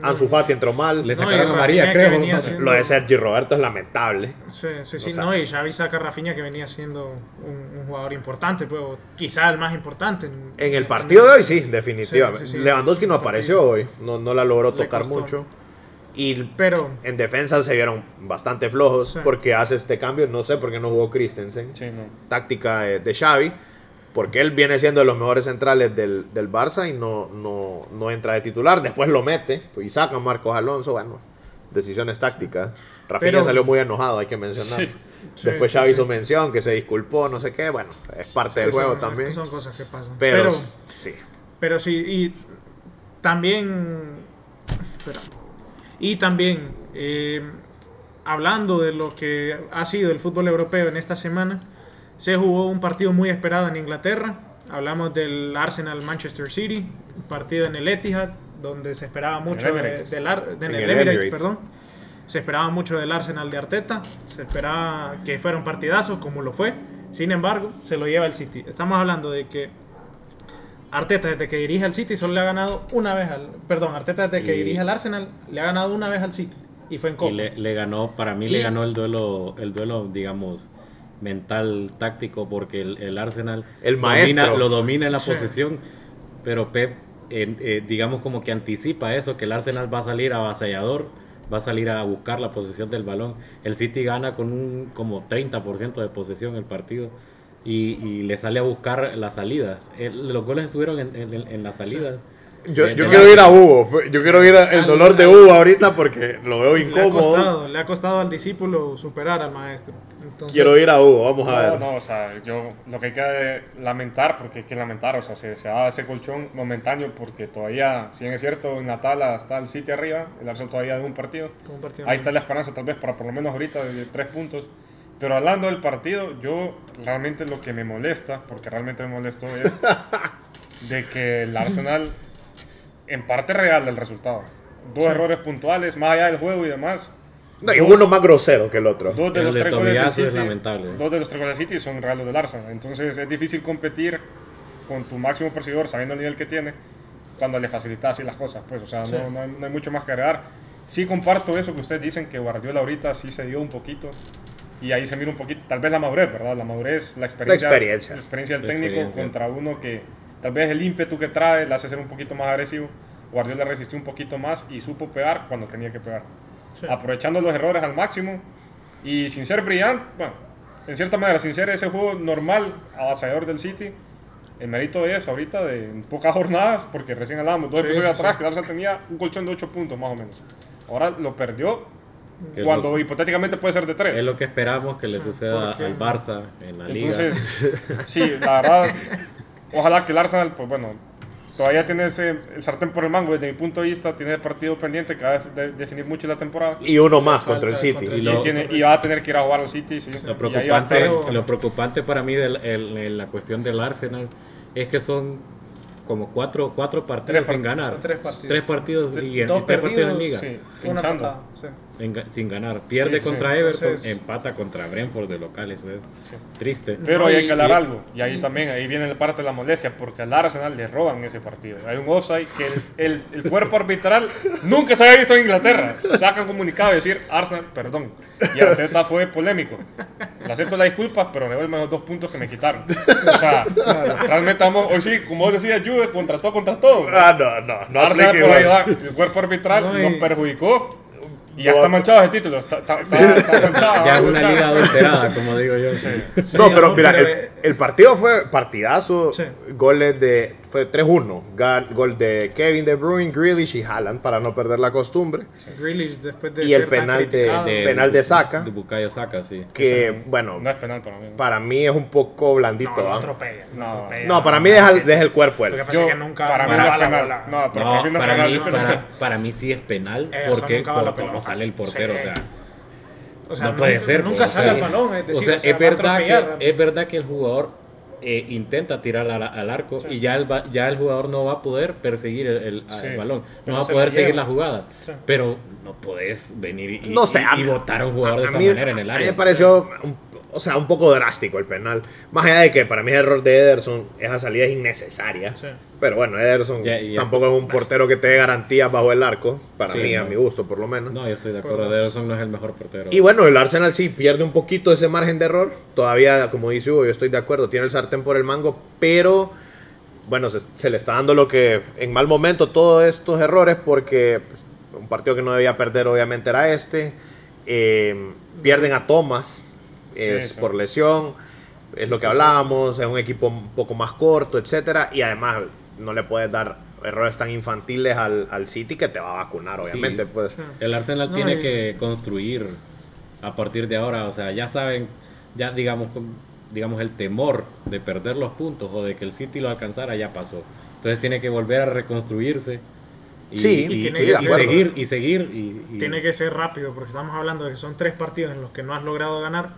Ansu Fati entró mal. le No, sacaron a María, creo. venía ¿no? siendo- Lo de Sergi Roberto es lamentable. Sí, sí, sí, O sea- no, y Xavi saca a Rafinha que venía siendo un, un jugador importante, pues, quizá el más importante. En, En el partido de hoy sí, definitivamente. Sí, sí, sí. Lewandowski no apareció hoy, no, no la logró Le tocar costó. mucho. Y Pero, en defensa se vieron bastante flojos Sí. porque hace este cambio, no sé por qué no jugó Christensen. Sí, no. Táctica de, de Xavi, porque él viene siendo de los mejores centrales del, del Barça y no, no, no entra de titular. Después lo mete pues, y saca a Marcos Alonso. Bueno, decisiones tácticas. Rafinha Pero- salió muy enojado, hay que mencionar. Sí. Después Sí, Xavi sí. hizo mención que se disculpó, no sé qué. Bueno, es parte del son- juego también. Son cosas que pasan. Pero, Pero, sí. pero sí, y también. espera. Y también, eh, hablando de lo que ha sido el fútbol europeo en esta semana, se jugó un partido muy esperado en Inglaterra. Hablamos del Arsenal Manchester City, un partido en el Etihad, donde se esperaba mucho de- Emirates. del Ar- en En el el Emirates, Emirates. perdón. Se esperaba mucho del Arsenal de Arteta, se esperaba que fuera un partidazo como lo fue. Sin embargo, se lo lleva el City. Estamos hablando de que Arteta desde que dirige al City solo le ha ganado una vez al, perdón, Arteta desde que Y- dirige al Arsenal le ha ganado una vez al City y fue en Copa. Y le, le ganó, para mí Y- le ganó el duelo, el duelo, digamos, mental, táctico, porque el, el Arsenal El domina- maestro. lo domina en la Sí. posesión, pero Pep, eh, eh, digamos, como que anticipa eso, que el Arsenal va a salir avasallador, va a salir a buscar la posesión del balón. El City gana con un como 30% de posesión el partido. Y, y le sale a buscar las salidas. El- los goles estuvieron en, en- en las salidas. Yo, yo quiero la- ir a Hugo. Yo quiero ir al dolor de Hugo ahorita porque lo veo le, ha incómodo. costado, le ha costado al discípulo superar al maestro. Entonces, Quiero ir a Hugo. Vamos a No, ver. no, o sea, yo lo que hay que lamentar, porque hay que lamentar, o sea, se, se da ese colchón momentáneo porque todavía, si bien es cierto, en la tabla está el City arriba, el Arsenal todavía de un partido. un partido Ahí está la esperanza tal vez para por lo menos ahorita de tres puntos. Pero hablando del partido, yo realmente lo que me molesta, porque realmente me molesto, es de que el Arsenal en parte regala el resultado. Dos errores puntuales, más allá del juego y demás. No, y Dos- uno más grosero que el otro. Dos de El los de tres goles es City, lamentable. dos de los tres goles del City son regalos del Arsenal. Entonces es difícil competir con tu máximo perseguidor sabiendo el nivel que tiene cuando le facilita así las cosas, pues, o sea, Sí. no, no hay, no hay mucho más que agregar. Sí comparto eso que ustedes dicen que Guardiola ahorita sí se dio un poquito y ahí se mira un poquito, tal vez la madurez, ¿verdad? La madurez, la experiencia, experiencia. la experiencia del La técnico experiencia. contra uno que tal vez el ímpetu que trae le hace ser un poquito más agresivo. Guardiola resistió un poquito más y supo pegar cuando tenía que pegar Sí. aprovechando los errores al máximo y sin ser brillante, bueno, en cierta manera, sin ser ese juego normal, avasallador del City, el mérito es ahorita de en pocas jornadas, porque recién hablábamos, dos Sí, episodios sí, atrás, sí. que Arsenal tenía un colchón de 8 puntos más o menos. Ahora lo perdió cuando lo- hipotéticamente puede ser de 3. Es lo que esperamos que le suceda al Barça en la liga. Entonces, sí, la verdad, ojalá que el Arsenal, pues bueno, todavía tiene ese, el sartén por el mango, desde mi punto de vista, tiene el partido pendiente que va a de- definir mucho la temporada. Y uno más falta contra el City. contra Y el Sí, lo- tiene- y va a tener que ir a jugar al City. Sí. Lo Y preocupante, lo preocupante para mí en la cuestión del Arsenal es que son como cuatro, cuatro partidos Tres sin partidos, ganar. son tres partidos. Tres partidos y, y Dos tres partidos en perdidos, liga. Sí, Una pinchando. patada, sí. En sin ganar. Pierde Sí, contra sí. Everton, Entonces- empata contra Brentford de local, eso es Sí. triste. Pero No, ahí y- hay que hablar y- algo. Y ahí también, ahí viene la parte de la molestia, porque al Arsenal le roban ese partido. Hay un offside que el, el- el cuerpo arbitral nunca se había visto en Inglaterra. Sacan comunicado y decir, Arsenal, perdón. Y Arteta fue polémico. Le acepto las disculpas, pero me devuelven los dos puntos que me quitaron. O sea, realmente vamos, hoy sí, como vos decías, Juve, contra todo, contra todo. Ah, no, no, no Arsenal por ahí. El cuerpo arbitral No, y- nos perjudicó. Y ya No. está manchado ese título. Está, está, está- está manchado. Ya es una liga adulterada, como digo yo. Sí, No, pero no, mira, pero, el, el partido fue partidazo. Sí. Goles de. Fue 3-1. Ga- Gol de Kevin De Bruyne, Grealish y Haaland para no perder la costumbre. Grealish después de Y el ser tan penal de- de- penal de Saka. De Bukayo Saka, sí. Que, bueno, No es penal para mí. para mí es un poco blandito. No, lo ¿ah? atropella. No. atropella. No, para mí deja, deja el cuerpo él. Lo que pasa Yo, es que nunca para mí no no es penal. No, No, para mí no es para, penal. mí, para, para mí sí es penal. Ederson porque pelota. sale el portero, Sí. o sea. o sea, no puede ser. Nunca pues, sale o el sea, balón, es decir, o sea, o sea, verdad que, es verdad que el jugador eh, intenta tirar al, al arco y ya el, ba- ya el jugador no va a poder perseguir el, el- Sí, el balón, pero no va a poder seguir la jugada. Sí. Pero no podés venir y, No sé, y, a y un jugador de A esa mí- manera en el a mí área. me pareció, un- o sea, un poco drástico el penal. Más allá de que para mí el error de Ederson, esa salida es innecesaria. Sí. Pero bueno, Ederson tampoco es un portero que te dé garantías bajo el arco. Para Sí, mí, a mi gusto, por lo menos. No, yo estoy de acuerdo. Pues- Ederson no es el mejor portero. Y bueno, el Arsenal sí pierde un poquito ese margen de error. Todavía, como dice Hugo, yo estoy de acuerdo, tiene el sartén por el mango, pero bueno, se, se le está dando lo que en mal momento todos estos errores porque pues, un partido que no debía perder obviamente era este. Eh, pierden a Thomas es Sí, sí. por lesión, es lo que hablábamos, es un equipo un poco más corto, etcétera, y además no le puedes dar errores tan infantiles al, al City que te va a vacunar, obviamente, pues. El Arsenal No, tiene y- que construir a partir de ahora, o sea, ya saben, ya digamos, con- digamos el temor de perder los puntos o de que el City lo alcanzara ya pasó. Entonces tiene que volver a reconstruirse y, Sí, y- tiene y- que y ser- seguir y seguir y, y- Tiene que ser rápido porque estamos hablando de que son tres partidos en los que no has logrado ganar.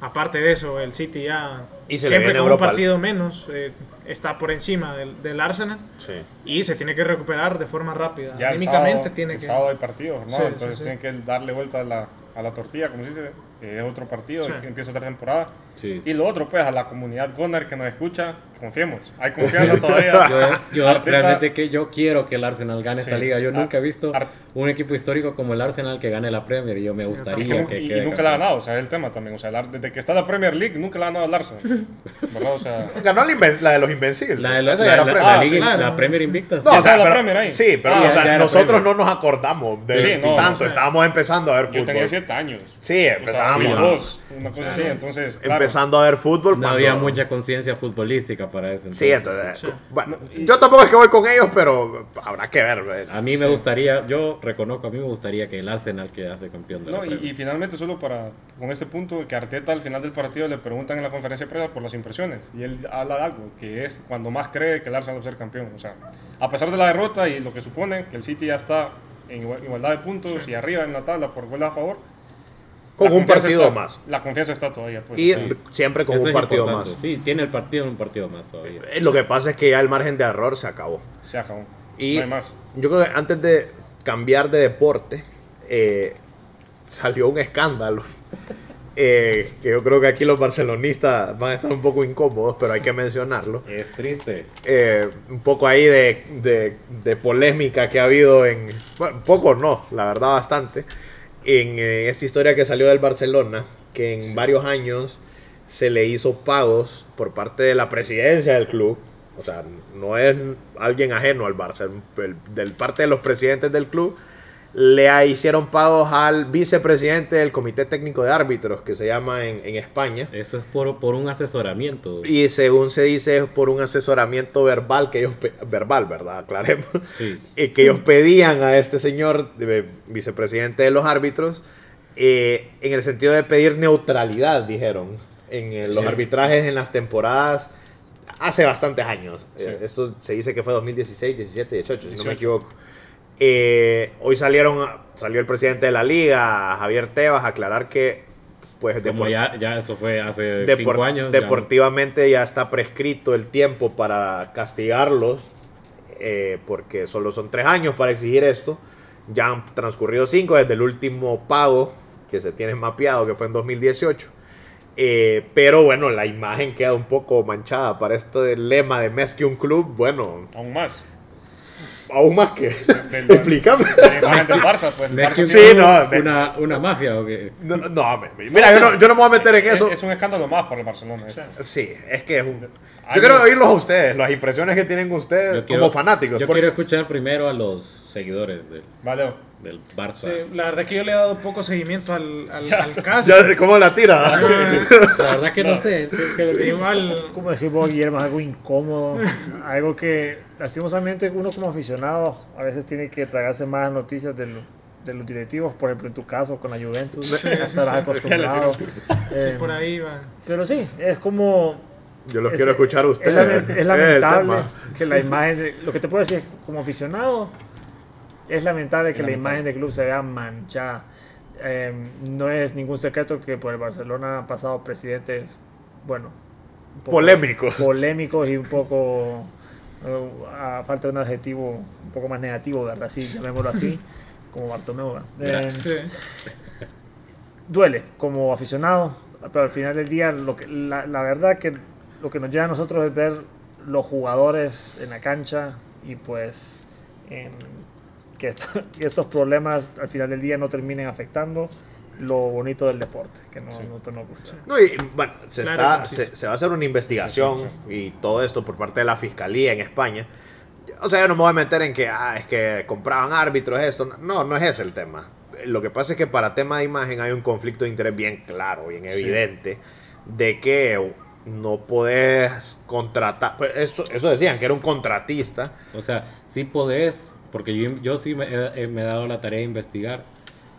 Aparte de eso, el City ya Y se le siempre con Europa. un partido menos eh, está por encima del, del Arsenal Sí. y se tiene que recuperar de forma rápida. Ya el sábado, tiene el que... sábado hay partidos, ¿no? Sí, Entonces sí. tienen que darle vuelta a la, a la tortilla, como se dice, que es otro partido, Sí. que empieza otra temporada. Sí. Y lo otro, pues, a la comunidad Gunner que nos escucha, confiemos. Hay confianza todavía. Yo, yo Arteta- realmente que yo quiero que el Arsenal gane esta Sí. liga. Yo Ar- nunca he visto Ar- un equipo histórico como el Arsenal que gane la Premier y yo me yo gustaría que y- quede y nunca la ha ganado, o sea, es el tema también. O sea, el desde que está la Premier League, nunca la ha ganado el Arsenal. ¿Verdad? O sea, Ganó la, de los invencibles. La, de la, Esa la- la- Ah, la Premier Invicta. No, Ya o sea, estaba la pero- Premier ahí. Sí, pero Ah, o sea, nosotros Premier. no nos acordamos de Sí, no, tanto. no. Estábamos empezando a ver yo fútbol. tenía 7 años. Sí, O sí, dos, una cosa así. Entonces, claro. empezando a ver fútbol. No cuando- había mucha conciencia futbolística para eso. Sí, entonces. Sí. Bueno, yo tampoco es que voy con ellos, pero habrá que ver. eh. A mí me gustaría, yo reconozco, a mí me gustaría que el Arsenal quedase campeón de la No, y, Premier. y finalmente, solo para con este punto, que Arteta al final del partido le preguntan en la conferencia de prensa por las impresiones. Y él habla de algo, que es cuando más cree que el Arsenal va a ser campeón. O sea, a pesar de la derrota y lo que supone, que el City ya está en igual- igualdad de puntos y arriba en la tabla por goles a favor. Con la un partido está- más. La confianza está todavía. Pues, Y siempre con Eso un partido importante. más. Sí, tiene el partido un partido más todavía. Eh, Lo que pasa es que ya el margen de error se acabó. se acabó. Y no hay más. yo creo que antes de cambiar de deporte, eh, salió un escándalo eh, que yo creo que aquí los barcelonistas van a estar un poco incómodos, pero hay que mencionarlo. Es triste. Eh, un poco ahí de, de- de polémica que ha habido en... Bueno, poco no, la verdad bastante. En eh, esta historia que salió del Barcelona, que en varios años se le hizo pagos por parte de la presidencia del club. O sea, no es alguien ajeno al Barça, el- del parte de los presidentes del club. Le hicieron pagos al vicepresidente del Comité Técnico de Árbitros, que se llama en, en España. Eso es por, por un asesoramiento. Y según se dice, es por un asesoramiento verbal que ellos... Verbal, ¿verdad? Aclaremos. Sí. Y que ellos pedían a este señor, eh, vicepresidente de los árbitros, eh, en el sentido de pedir neutralidad, dijeron, en eh, los Sí. arbitrajes en las temporadas hace bastantes años. Sí. Eh, esto se dice que fue 2016, 17, 18, si no me 18. equivoco. Eh, hoy salieron, salió el presidente de la liga, Javier Tebas, a aclarar que, pues, Como ya, ya eso fue hace Depor- cinco años. ya- deportivamente ya está prescrito el tiempo para castigarlos, eh, porque solo son tres años para exigir esto. Ya han transcurrido cinco desde el último pago que se tiene mapeado, que fue en 2018. Eh, pero bueno, la imagen queda un poco manchada para este lema de Mes que un club. Bueno, Aún más. Aún más que. Del- Explícame. del Barça, pues. el ¿Ves Barça que Sí, no, una, una mafia o qué? No, no, mira, yo no, yo no me voy a meter en es, eso. es un escándalo más para el Barcelona. esto. Sí, es que es un... Yo quiero oírlos a ustedes, las impresiones que tienen ustedes quiero- como fanáticos. Yo porque- quiero escuchar primero a los seguidores del, Vale. Del Barça. Sí, la verdad es que yo le he dado poco seguimiento al, al, al caso. Ya, ¿Cómo la tira? La verdad que no, sé. que- que- Igual, Como decís vos, Guillermo, es algo incómodo, algo que lastimosamente uno como aficionado a veces tiene que tragarse más noticias del- de los directivos, por ejemplo en tu caso con la Juventus, Sí, ya sí, estarás sí. acostumbrado. Eh, por ahí va. pero sí, es como... Yo los es- quiero escuchar a es ustedes. Es, el lamentable que la imagen, de- lo que te puedo decir como aficionado, es lamentable que la imagen del club se vea manchada. Eh, no es ningún secreto que por el Barcelona han pasado presidentes, bueno, Polémicos. polémicos y un poco, eh, a falta de un adjetivo un poco más negativo, ¿verdad? Sí, llamémoslo así, como Bartomeu. Eh, Sí. duele como aficionado, pero al final del día lo que, la, la verdad que lo que nos lleva a nosotros es ver los jugadores en la cancha y pues em, que, esto- que estos problemas al final del día no terminen afectando lo bonito del deporte, que no, no nos gusta. No, y, bueno, se, Claro, está, se, se va a hacer una investigación y todo esto por parte de la fiscalía en España. O sea, yo no me voy a meter en que, ah, es que compraban árbitros, esto. No, no es ese el tema. Lo que pasa es que para tema de imagen hay un conflicto de interés bien claro, bien evidente, de que no podés contratar. pues Eso, eso decían, que era un contratista. O sea, sí podés, porque yo, yo sí me, he- me he dado la tarea de investigar.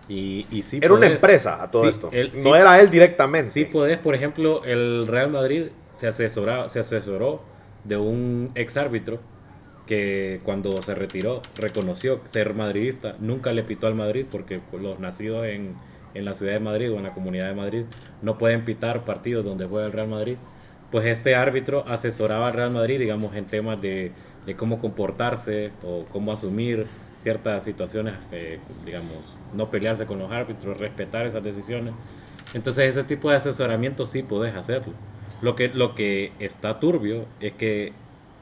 Y, y sí Era una podés. empresa a todo Sí, esto. él- no sí- era él directamente. Sí podés, por ejemplo, el Real Madrid se, asesoraba, se asesoró de un ex árbitro que cuando se retiró reconoció ser madridista, nunca le pitó al Madrid porque los nacidos en, en la ciudad de Madrid o en la comunidad de Madrid no pueden pitar partidos donde juega el Real Madrid. Pues este árbitro asesoraba al Real Madrid, digamos, en temas de, de cómo comportarse o cómo asumir ciertas situaciones, eh, digamos, no pelearse con los árbitros, respetar esas decisiones. Entonces ese tipo de asesoramiento sí podés hacerlo. Lo que, lo que está turbio es que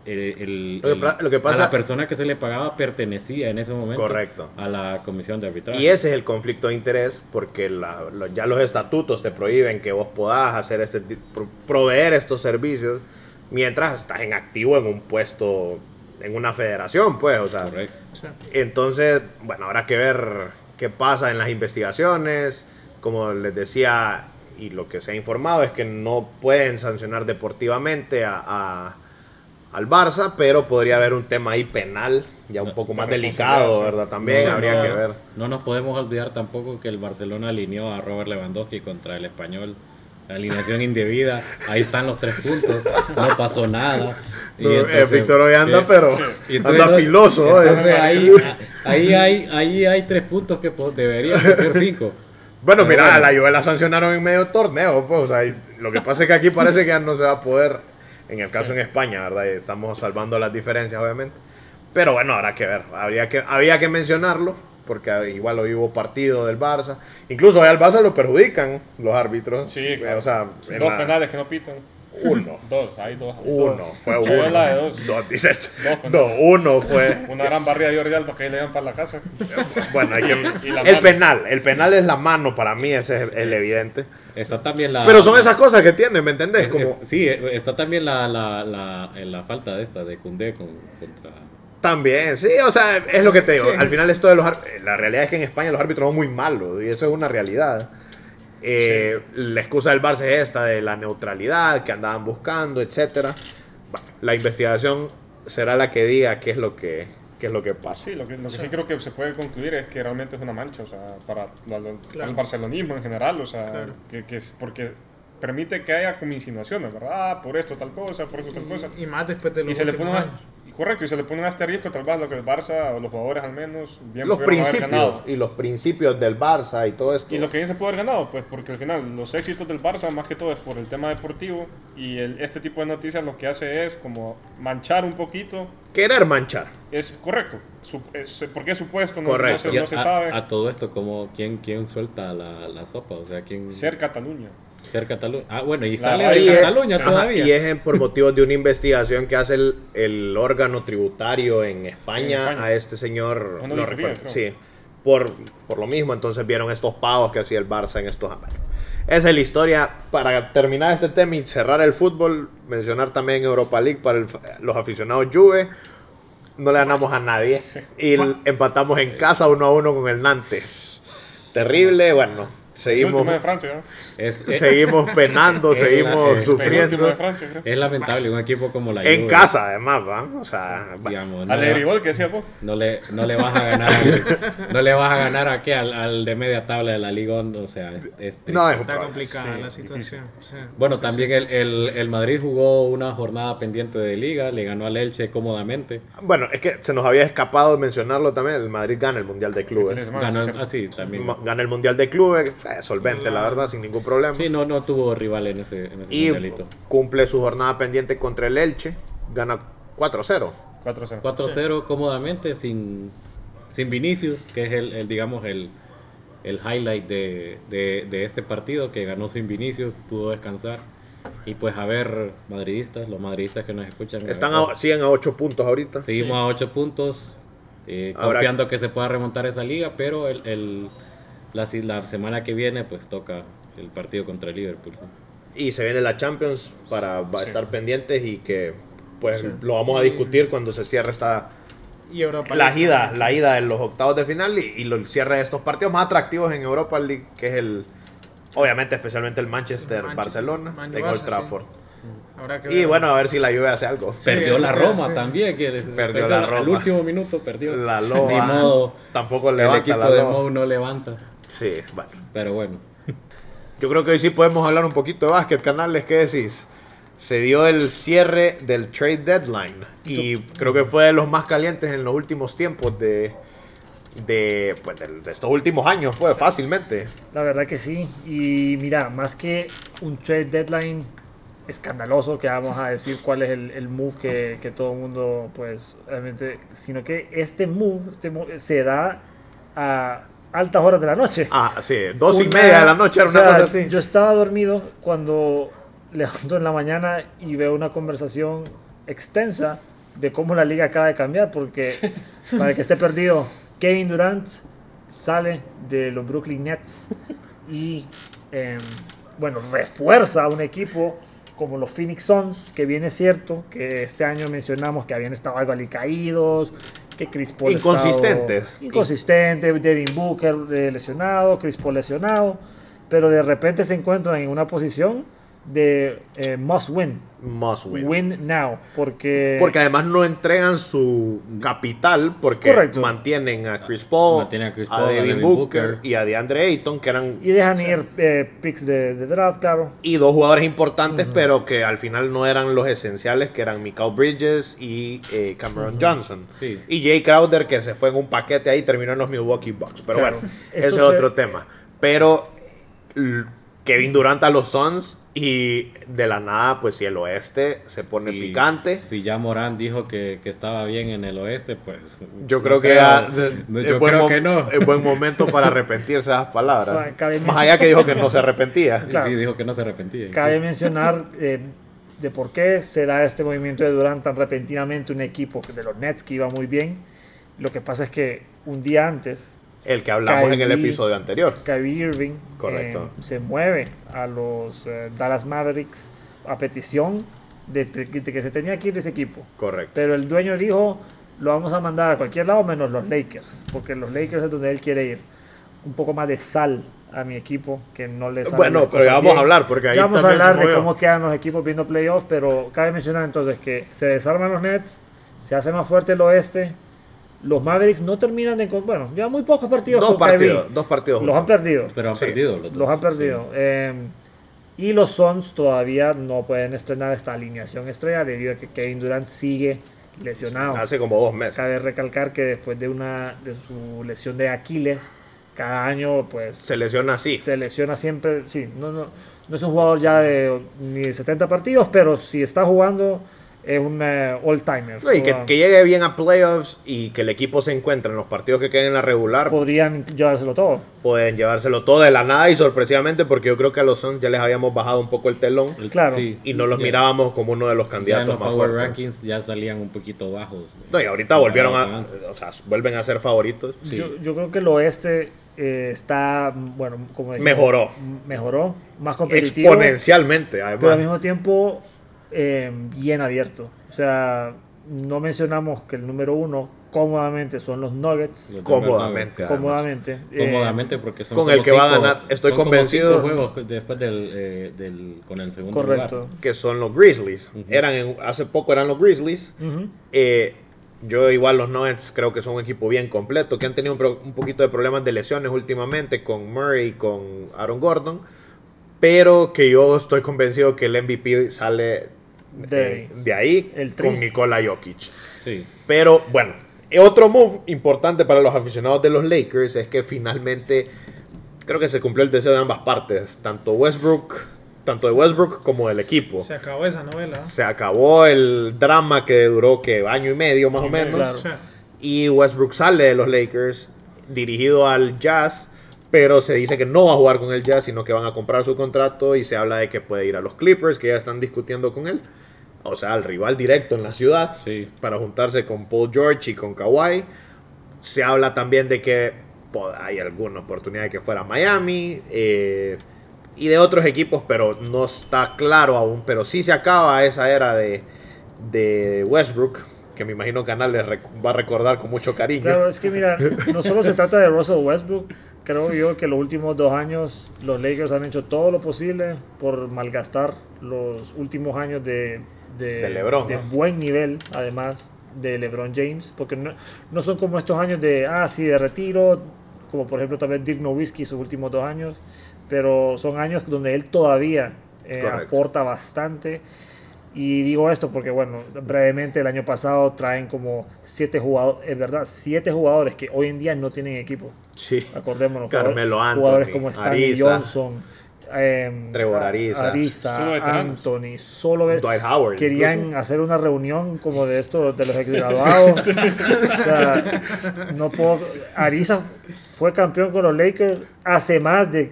el, el- Lo que lo que pasa- a la persona que se le pagaba pertenecía en ese momento Correcto. a la comisión de arbitraje. Y ese es el conflicto de interés porque la- lo- ya los estatutos te prohíben que vos podás hacer este proveer estos servicios mientras estás en activo en un puesto en una federación, pues, o sea, Correcto. Entonces, bueno, habrá que ver qué pasa en las investigaciones. Como les decía, y lo que se ha informado es que no pueden sancionar deportivamente a, a- al Barça, pero podría haber un tema ahí penal, ya un poco más de delicado. ¿verdad? También No, habría no, que ver. No nos podemos olvidar tampoco que el Barcelona alineó a Robert Lewandowski contra el español. Alineación indebida, ahí están los tres puntos, no pasó nada. Y No, eh, Víctor hoy anda, eh, pero anda filoso. ahí, ahí, hay, ahí hay tres puntos que deberían de ser cinco. Bueno, Pero mira, bueno. a la Juve la sancionaron en medio torneo, pues, o sea, lo que pasa es que aquí parece que ya no se va a poder, en el caso en España, ¿verdad? Y estamos salvando las diferencias, obviamente. Pero bueno, habrá que ver, habría que, había que mencionarlo, porque igual hoy hubo partido del Barça. Incluso al Barça lo perjudican los árbitros. Sí, Eh, claro. O sea, en Dos la- penales que no pitan. Uno. Dos, hay dos. Uno, fue Sí, uno. la de dos. Dos, dices. Dos, No, uno fue. Una gran barrida de Jordi Alba que ahí le dan para la casa. Bueno, hay que- Y la el mano. penal. El penal es la mano para mí, ese es el evidente. Está también la. Pero son esas cosas que tiene, ¿me entendés? es- Como es- sí, eh, está también la, la, la, en la falta de esta de Cundé con, contra. También, sí, o sea, es lo que te digo. Al final esto de los la realidad es que en España los árbitros son muy malos y eso es una realidad. Eh, La excusa del Barça es esta de la neutralidad que andaban buscando, etcétera. Bueno, la investigación será la que diga qué es lo que qué es lo que pasa. Sí, lo que, lo que sí creo que se puede concluir es que realmente es una mancha, o sea, para, la- la- para el barcelonismo en general, o sea, Claro. que, que es porque permite que haya como insinuaciones, ¿verdad? Ah, por esto tal cosa, por esto tal cosa. Y más después de los Y se le pone un correcto, y se le pone un asterisco tal vez lo que el Barça o los jugadores al menos bien Los pudieron haber principios ganado. y los principios del Barça y todo esto. Y lo que bien se puede haber ganado, pues porque al final los éxitos del Barça más que todo es por el tema deportivo y el- este tipo de noticias lo que hace es como manchar un poquito. Querer manchar. Es correcto, su- es- porque es supuesto, no, Correcto. no se, no a, se sabe. a todo esto, como ¿quién, quién suelta la, la sopa? O sea, ¿quién. ser Cataluña. Ser Cataluña. Ah, bueno, y sale radio- de Y es- Cataluña Ajá, todavía. Y es en- por motivos de una investigación que hace el, el órgano tributario en España, Sí, en España. a este señor. No recuerdo, creo. sí, por, por lo mismo, entonces vieron estos pagos que hacía el Barça en estos años. Esa es la historia. Para terminar este tema y cerrar el fútbol, mencionar también Europa League para el- los aficionados Juve. No le ganamos a nadie. Y empatamos en casa uno a uno con el Nantes. Terrible, bueno. Seguimos, último de Francia, ¿no? Es, es, seguimos penando, Es la- seguimos El último de sufriendo. Francia, creo. es lamentable, un equipo como la En Juve, casa, además, ¿va? O sea, digamos, no, que decía vos. no, le, no le vas a ganar no le vas a ganar a qué al, al de media tabla de la Liga o sea es, no Está complicada Sí, la situación. sí. bueno también el, el, el Madrid jugó una jornada pendiente de Liga le ganó al Elche cómodamente Bueno, es que se nos había escapado mencionarlo también. El Madrid gana el Mundial de Clubes. ganó así también Gana el Mundial de Clubes, solvente, la verdad, sin ningún problema. sí no no tuvo rival en ese, en ese y mundialito cumple su jornada pendiente contra el Elche. Gana 4-0. 4-0. 4-0 cómodamente sin, sin Vinicius, que es el, el, digamos el, el highlight de, de, de este partido, que ganó sin Vinicius, pudo descansar. Y pues a ver, madridistas, los madridistas que nos escuchan. Están a ver, a- siguen a 8 puntos ahorita. seguimos a 8 puntos, eh, confiando que se pueda remontar esa liga, pero el, el- la, si- la semana que viene pues toca el partido contra el Liverpool. Y se viene la Champions para a estar pendientes y que pues lo vamos a discutir cuando se cierre esta Y Europa la League. ida, la ida en los octavos de final y, y lo- el cierre de estos partidos más atractivos en Europa League, que es el obviamente especialmente el Manchester, Manchester, Barcelona Man en Barça, Old sí. Trafford. Habrá que Y ver. bueno, a ver si la Juve hace algo. Perdió eso la Roma sí. también, que perdió, la la- Roma. Al último minuto perdió. La Ni Loba modo. tampoco El levanta equipo la de. Mou no levanta. Sí, bueno. Pero bueno. Yo creo que hoy sí podemos hablar un poquito de básquet, canales, ¿qué decís? Se dio el cierre del trade deadline y creo que fue de los más calientes en los últimos tiempos de, de, pues, de, de estos últimos años, pues fácilmente. La verdad que sí. Y mira, más que un trade deadline escandaloso, que vamos a decir cuál es el, el move que, que todo el mundo, pues, realmente, sino que este move, este move se da a altas horas de la noche. Ah, sí, dos y Una- media de la noche era o una sea, cosa así. Yo estaba dormido cuando levanto en la mañana y veo una conversación extensa de cómo la liga acaba de cambiar, porque para el que esté perdido, Kevin Durant sale de los Brooklyn Nets y, em, bueno, refuerza a un equipo como los Phoenix Suns, que viene cierto, que este año mencionamos que habían estado algo alicaídos, que Chris Paul Inconsistentes. estado inconsistente, Devin Booker eh, lesionado, Chris Paul lesionado, pero de repente se encuentran en una posición de eh, must win, Must win. win now, porque, Porque además no entregan su capital porque Correcto. mantienen a Chris Paul, Mantienen a Chris a Paul, a Devin Devin Booker, Booker. y a DeAndre Ayton, que eran y dejan ir eh, picks de, de draft, claro. y dos jugadores importantes, pero que al final no eran los esenciales, que eran Mikael Bridges y eh, Cameron Johnson. Sí. Y Jay Crowder, que se fue en un paquete ahí, terminó en los Milwaukee Bucks. Pero Claro. bueno, ese es se- otro tema. Pero Kevin Durant a los Suns Y de la nada, pues si el oeste se pone Sí, picante. Si ya Morán dijo que, que estaba bien en el oeste, pues. Yo no creo que ya no, es yo creo que no. Es buen momento para arrepentirse de esas palabras. Cabe Más allá que dijo que no se arrepentía. Claro. Sí, dijo que no se arrepentía. Cabe mencionar eh, de por qué se da este movimiento de Durant tan repentinamente un equipo de los Nets que iba muy bien. Lo que pasa es que un día antes El que hablamos en el episodio anterior. Kyrie Irving Correcto. eh, se mueve a los eh, Dallas Mavericks a petición de, que se tenía que ir ese equipo. Correcto. Pero el dueño dijo, lo vamos a mandar a cualquier lado menos los Lakers, porque los Lakers es donde él quiere ir. Un poco más de sal a mi equipo, que no le salen Bueno, pero ya vamos a hablar, porque ahí Ya vamos a hablar de cómo quedan los equipos viendo playoffs, pero cabe mencionar entonces que se desarman los Nets, se hace más fuerte el oeste, los Mavericks no terminan de... Bueno, ya muy pocos partidos Dos partidos, dos partidos. Los han perdido. Pero han Sí, perdido los dos. Los han sí. perdido. Eh, y los Suns todavía no pueden estrenar esta alineación estrella debido a que Kevin Durant sigue lesionado. Hace como dos meses. Cabe recalcar que después de una de su lesión de Aquiles, cada año pues Se lesiona así. se lesiona siempre. Sí, no, no, no es un jugador ya de ni de 70 partidos, pero si está jugando es un eh, all-timer. No, y que, llegue bien a playoffs y que el equipo se encuentre en los partidos que queden en la regular, podrían llevárselo todo. pueden llevárselo todo de la nada y sorpresivamente, porque yo creo que a los Suns ya les habíamos bajado un poco el telón El- Claro. sí. y no los Ya- mirábamos como uno de los Ya en candidatos los más Power fuertes. Rankings ya salían un poquito bajos. No, y ahorita volvieron a, o sea, vuelven a ser favoritos. Sí. Yo, yo creo que el oeste eh, está, bueno, como dijimos, Mejoró. Mejoró, más competitivo. Exponencialmente, pero al además. mismo tiempo eh, bien abierto. O sea, no mencionamos que el número uno cómodamente son los Nuggets. Cómodamente. Cómodamente. Eh, Cómodamente porque son con el que va a cinco- ganar, estoy son como convencido. cinco juegos después del, eh, del con el segundo correcto. lugar. que son los Grizzlies. Eran en- hace poco eran los Grizzlies. Eh, yo igual los Nuggets creo que son un equipo bien completo, que han tenido un, pro- un poquito de problemas de lesiones últimamente con Murray y con Aaron Gordon, pero que yo estoy convencido que el MVP sale De- eh, de ahí el con Nikola Jokic. Sí. Pero bueno, otro move importante para los aficionados de los Lakers es que finalmente creo que se cumplió el deseo de ambas partes, tanto Westbrook, tanto de Westbrook como del equipo. Se acabó esa novela. Se acabó el drama que duró que año y medio más o menos. Claro. Y Westbrook sale de los Lakers dirigido al Jazz, pero se dice que no va a jugar con el Jazz, sino que van a comprar su contrato y se habla de que puede ir a los Clippers, que ya están discutiendo con él. O sea, al rival directo en la ciudad Sí. para juntarse con Paul George y con Kawhi. Se habla también de que hay alguna oportunidad de que fuera Miami eh, y de otros equipos, pero no está claro aún. Pero sí se acaba esa era de, de Westbrook, que me imagino que Canal le rec- va a recordar con mucho cariño. Claro, es que mira, no solo se trata de Russell Westbrook, creo yo que los últimos dos años los Lakers han hecho todo lo posible por malgastar los últimos años de, de, De LeBron, de ¿no? buen nivel, además de LeBron James, porque no, no son como estos años de, ah, sí, de retiro, como por ejemplo también Dirk Nowitzki sus últimos dos años, pero son años donde él todavía eh, aporta bastante. Y digo esto porque, bueno, brevemente el año pasado traen como siete jugadores, es verdad, siete jugadores que hoy en día no tienen equipo. Sí. Acordémonos, Carmelo jugadores- Anthony, jugadores como Stanley Ariza. Johnson, em, Trevor Ariza. Solo veteranos. Anthony, solo Dwight Howard. querían incluso. hacer una reunión como de esto de los exgraduados. o sea, no puedo. Ariza fue campeón con los Lakers hace más de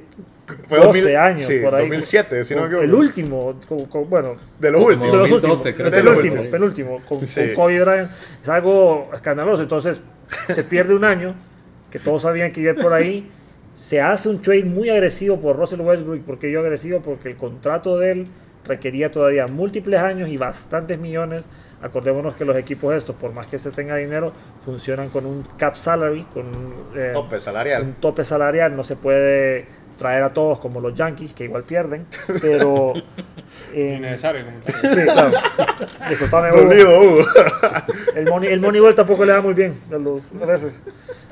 Fue 12 2000 años sí, por ahí. 2007, si no me equivoco. el último, como- como- bueno, De los últimos. de los 2012 últimos, creo el que penúltimo, con, Sí. con Kobe Bryant, es algo escandaloso, entonces se pierde un año, que todos sabían que iba por ahí, se hace un trade muy agresivo por Russell Westbrook, porque yo agresivo, porque el contrato de él requería todavía múltiples años y bastantes millones, acordémonos que los equipos estos, por más que se tenga dinero, funcionan con un cap salary, con un, eh, Tope salarial. un tope salarial, no se puede traer a todos como los Yankees, que igual pierden, pero... eh, Innecesario. como. Sí, claro. Disculpame, Hugo. Dolido, Hugo. El, money, el Moneyball tampoco le da muy bien a, los, veces.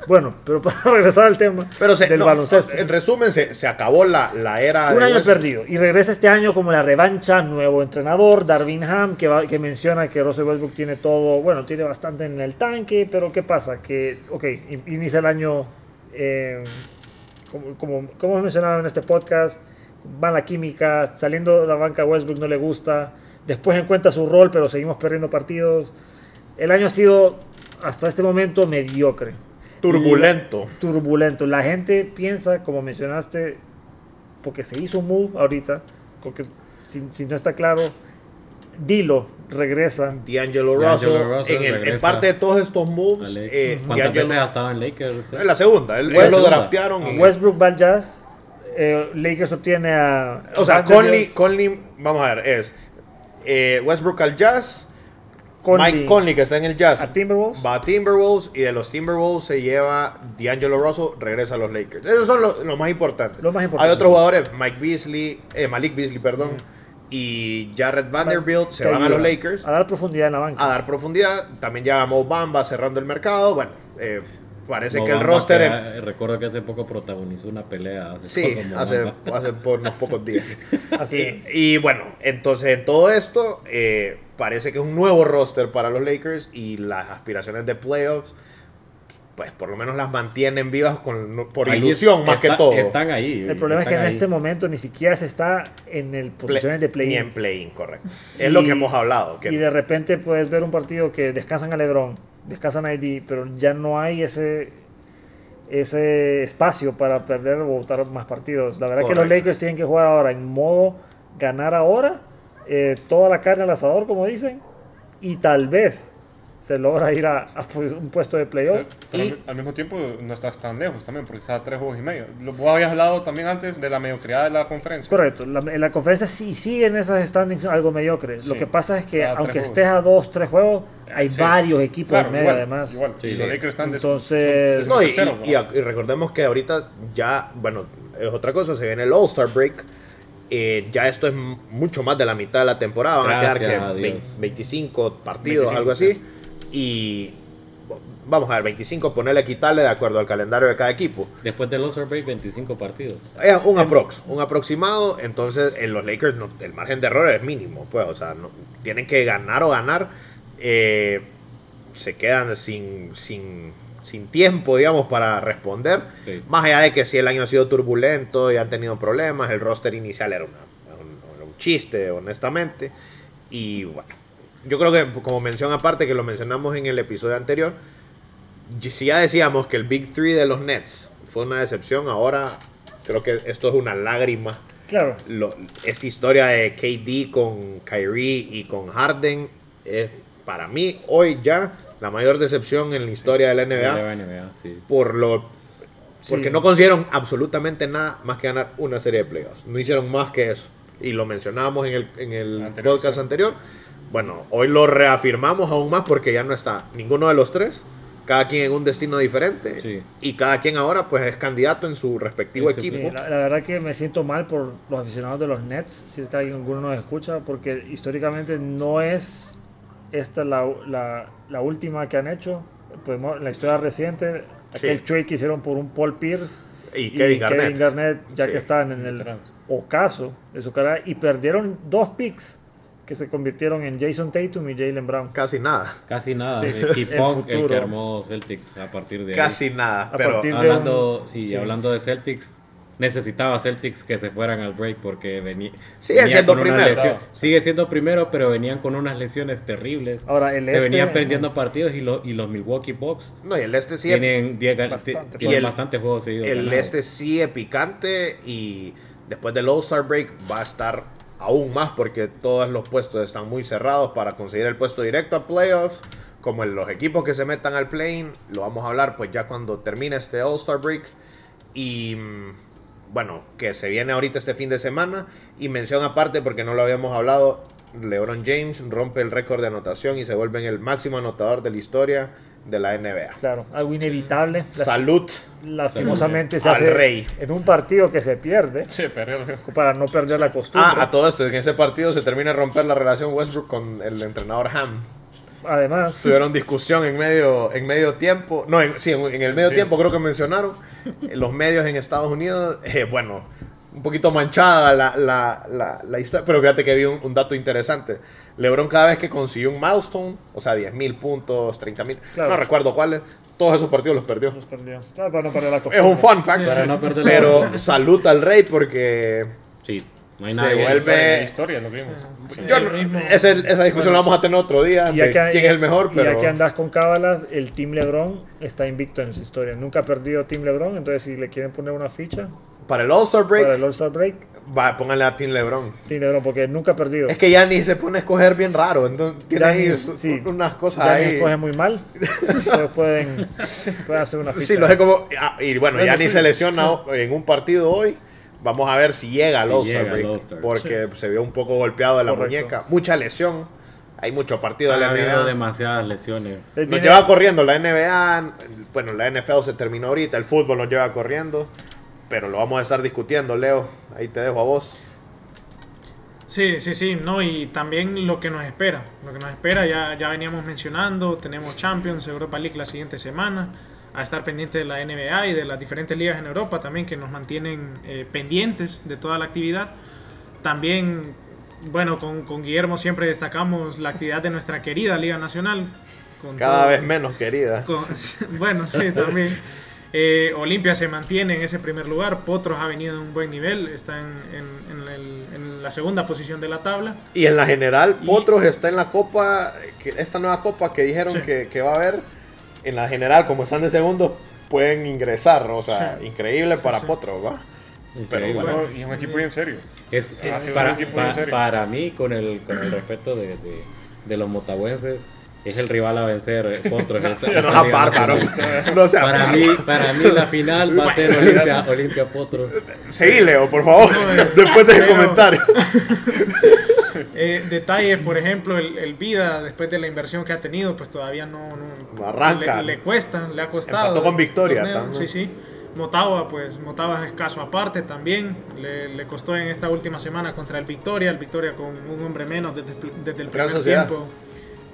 Bueno, pero para regresar al tema Pero se- del no, baloncesto. En resumen, se, se acabó la, la era Un año Westbrook. perdido. Y regresa este año como la revancha, nuevo entrenador, Darvin Ham, que, va- que menciona que Russell Westbrook tiene todo, bueno, tiene bastante en el tanque, pero ¿qué pasa? Que, ok, in- inicia el año, eh, como, como, como hemos mencionado en este podcast, mala química, saliendo de la banca Westbrook no le gusta, después encuentra su rol, pero seguimos perdiendo partidos. El año ha sido, hasta este momento, mediocre. Turbulento. Turbulento. La gente piensa, como mencionaste, porque se hizo un move ahorita, porque si, si no está claro, Dilo regresa. D'Angelo Russell, Russell en, el- en parte de todos estos moves, eh, ¿Cuántas D'Angelo- veces ha estado en Lakers? es la segunda, él lo draftearon. y- Westbrook va al Jazz. eh, Lakers obtiene a. o sea, Conley, Conley, vamos a ver, es eh, Westbrook al Jazz, Conley Mike Conley que está en el Jazz, a Timberwolves. va a Timberwolves y de los Timberwolves se lleva D'Angelo Russell, regresa a los Lakers. Esos son los lo más importantes. Lo más importante. Hay otros jugadores, Mike Beasley, eh, Malik Beasley, perdón, y Jared Vanderbilt se van a los Lakers A dar profundidad en la banca. a dar profundidad. También ya Mo Bamba cerrando el mercado. Bueno, eh, parece que el roster... que, em- eh, recuerdo que hace poco protagonizó una pelea. Hace Sí, poco, hace, hace por unos pocos días. Así es. Y, y bueno, entonces en todo esto eh, parece que es un nuevo roster para los Lakers y las aspiraciones de playoffs, pues por lo menos las mantienen vivas con, por Ahí ilusión más que todo. Están ahí. El problema es que en este momento ni siquiera se está en el Play- posiciones de Ni play en play correcto. Es lo que hemos hablado. Que Y de repente puedes ver un partido que descansan a LeBron, descansan a ID, pero ya no hay ese ese espacio para perder o votar más partidos. La verdad que los Correcto. Lakers tienen que jugar ahora en modo ganar ahora, eh, toda la carne al asador, como dicen, y tal vez se logra ir a, a, pues, un puesto de playoff. Pero Y- al- mismo tiempo no estás tan lejos también, porque estás a tres juegos y medio. Lo- Vos habías hablado también antes de la mediocridad de la conferencia. Correcto, la, en la conferencia sí siguen esas standings algo mediocres. Lo que pasa es que aunque estés a dos, tres juegos, hay Sí. varios equipos Claro, en medio igual, además. Igual. Sí, y sí. los Lakers están de- Entonces- No, y, tercero, y- y recordemos que ahorita ya, bueno, es otra cosa, se viene el All-Star Break. eh, ya esto es mucho más de la mitad de la temporada. Van a quedar que Dios. vein- 25 partidos, 25, algo así. Y vamos a ver, 25 ponerle quitarle de acuerdo al calendario de cada equipo. Después del All-Star Break, 25 partidos. Es un aprox, un aproximado. Entonces, en los Lakers no- el margen de error es mínimo. Pues, o sea, no, tienen que ganar o ganar. eh, se quedan sin, sin, sin tiempo, digamos, para responder. Sí. Más allá de que si el año ha sido turbulento y han tenido problemas, el roster inicial era, una- un, era un chiste, honestamente. Y bueno, yo creo que como mención aparte, que lo mencionamos en el episodio anterior, si ya decíamos que el Big Three de los Nets fue una decepción, ahora creo que esto es una lágrima. Claro, Lo- esta historia de KD con Kyrie y con Harden es para mí hoy ya la mayor decepción en la historia de la NBA La NBA, sí. por lo porque Sí. no consiguieron absolutamente nada más que ganar una serie de playoffs. No hicieron más que eso. Y lo mencionábamos en el, en el Anterior, podcast sí. anterior. Bueno, hoy lo reafirmamos aún más porque ya no está ninguno de los tres. Cada quien en un destino diferente. Sí. Y cada quien ahora pues es candidato en su respectivo Sí, sí, equipo. sí, la, la verdad que me siento mal por los aficionados de los Nets, si es que alguien- alguno nos escucha, porque históricamente no es esta la, la, la última que han hecho. Podemos- la historia reciente, Sí. aquel trade que hicieron por un Paul Pierce Y Kevin Garnett. Garnett, ya Sí. que estaban en el ocaso de su carrera, y perdieron dos picks que se convirtieron en Jason Tatum y Jalen Brown. Casi nada. Casi nada. Sí. El Keep El On, el futuro. que armó Celtics a partir de ahí. Casi nada. A Pero partir de Hablando, un- sí, sí. hablando de Celtics, necesitaba Celtics que se fueran al break porque venía, venía siendo primero. Sigue siendo primero, pero venían con unas lesiones terribles. Ahora, el se este- venían perdiendo partidos y, lo- y los Milwaukee Bucks no, y el este sí tienen, 10 gan- Bastante. tienen Y el- bastantes juegos seguidos. El ganados. este sí es picante y después del All-Star Break va a estar aún más porque todos los puestos están muy cerrados para conseguir el puesto directo a playoffs. Como los equipos que se metan al play lo vamos a hablar pues ya cuando termine este All-Star Break. Y mm, bueno, que se viene ahorita este fin de semana. Y mención aparte porque no lo habíamos hablado, LeBron James rompe el récord de anotación y se vuelve el máximo anotador de la historia de la NBA. Claro, algo inevitable. Salud Lastimosamente se Al hace rey. en un partido que se pierde Sí, perdió. para no perder la costumbre. Ah, a todo esto, en ese partido se termina de romper la relación Westbrook con el entrenador Ham. Además, Tuvieron discusión en medio, en medio tiempo. No, en, sí, en, en el medio Sí. tiempo creo que mencionaron. Los medios en Estados Unidos, eh, bueno, un poquito manchada la, la, la, la historia. Pero fíjate que vi un, un dato interesante. LeBron cada vez que consiguió un milestone, o sea, 10 mil puntos, 30 mil, Claro. no recuerdo cuáles, todos esos partidos los perdió. los perdió. Claro, para no perder la Es costumbre. un fun fact. Para no perder la pero salud al rey porque Sí, no hay Se nadie. vuelve- Historia, historia, lo vimos. Yo El no- mismo- ese- esa discusión la vamos a tener otro día. Y que- quién es el mejor, y ya pero que andas con cábalas, el Team LeBron está invicto en su historia. Nunca ha perdido Team LeBron, entonces si le quieren poner una ficha para el All-Star Break, para el All-Star Break, va, pónganle a Team LeBron. Team LeBron, porque nunca ha perdido. Es que ya ni se pone a escoger bien raro. Entonces, tiene ahí Giannis, sí. unas cosas Ya ni ahí. escoge muy mal, entonces pueden, pueden hacer una ficha. Sí, lo sé como. ah, y bueno, Bueno, ya ni sí, se lesiona en un partido hoy. Vamos a ver si llega al All-Star Break. All-Star. Porque se vio un poco golpeado de la Correcto. muñeca. Mucha lesión. Hay mucho partido de Ha la habido NBA. demasiadas lesiones. Eh, Nos lleva corriendo la NBA. Bueno, la NFL se terminó ahorita. El fútbol nos lleva corriendo. Pero lo vamos a estar discutiendo, Leo. Ahí te dejo a vos. Sí, sí, sí, no, y también lo que nos espera. Lo que nos espera, ya, ya veníamos mencionando, tenemos Champions, Europa League la siguiente semana, a estar pendiente de la NBA y de las diferentes ligas en Europa también que nos mantienen eh, pendientes de toda la actividad. También, bueno, con, con Guillermo siempre destacamos la actividad de nuestra querida Liga Nacional. con Cada todo- vez menos, querida. con- bueno, sí, también. Eh, Olimpia se mantiene en ese primer lugar. Potros ha venido en un buen nivel. Está en, en- en el- en la segunda posición de la tabla. Y en la general, Y- Potros está en la copa. que- Esta nueva copa que dijeron Sí. que, que va a haber. En la general, como están de segundo, pueden ingresar. O sea, Sí. increíble para sí. Potros, ¿va? Pero Increíble. bueno. No, y un equipo bien serio. Es, Ah, es para, un equipo en pa- serio. para mí, con el, con el respeto de, de, de los motahuenses, es el rival a vencer eh, Potros. esta- No esta Liga bárbaro. No Para bárbaro. mí, para mí la final va a ser Olimpia, Olimpia Potros. Seguí, Leo, por favor. No, Después pero- comentario. Eh, detalles, por ejemplo, el, el Vida, después de la inversión que ha tenido, pues todavía no, no- No arranca. Le, le cuesta, le ha costado. Empató con Victoria. Sí, sí. Motagua, pues Motagua es caso aparte también. Le, le costó en esta última semana contra el Victoria. El Victoria con un hombre menos desde, desde el primer Sociedad.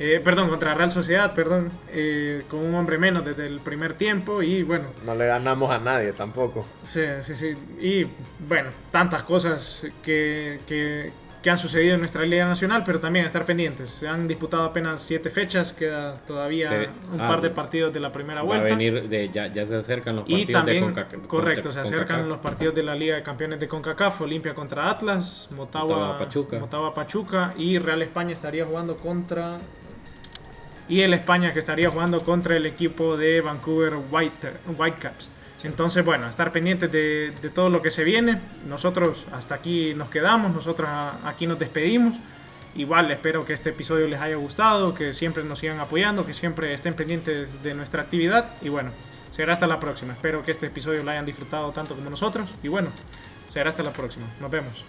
Eh, perdón, contra Real Sociedad, perdón. eh, con un hombre menos desde el primer tiempo. Y bueno, No le ganamos a nadie tampoco. Sí, sí, sí. Y bueno, tantas cosas que, que, que han sucedido en nuestra Liga Nacional, pero también estar pendientes. Se han disputado apenas siete fechas, queda todavía Sí. un Ah, par de partidos de la primera Va a vuelta. venir de, ya, ya se acercan los y partidos también, de Conca- correcto, contra- se acercan CONCACAF. los partidos de la Liga de Campeones de CONCACAF, Olimpia contra Atlas, Motagua, Motagua Pachuca. Motagua Pachuca y Real España estaría jugando contra... Y el España que estaría jugando contra el equipo de Vancouver White, Whitecaps. Entonces, bueno, estar pendientes de, de todo lo que se viene. Nosotros hasta aquí nos quedamos, nosotros a- aquí nos despedimos. Igual espero que este episodio les haya gustado, que siempre nos sigan apoyando, que siempre estén pendientes de nuestra actividad. Y bueno, será hasta la próxima. Espero que este episodio lo hayan disfrutado tanto como nosotros. Y bueno, será hasta la próxima. Nos vemos.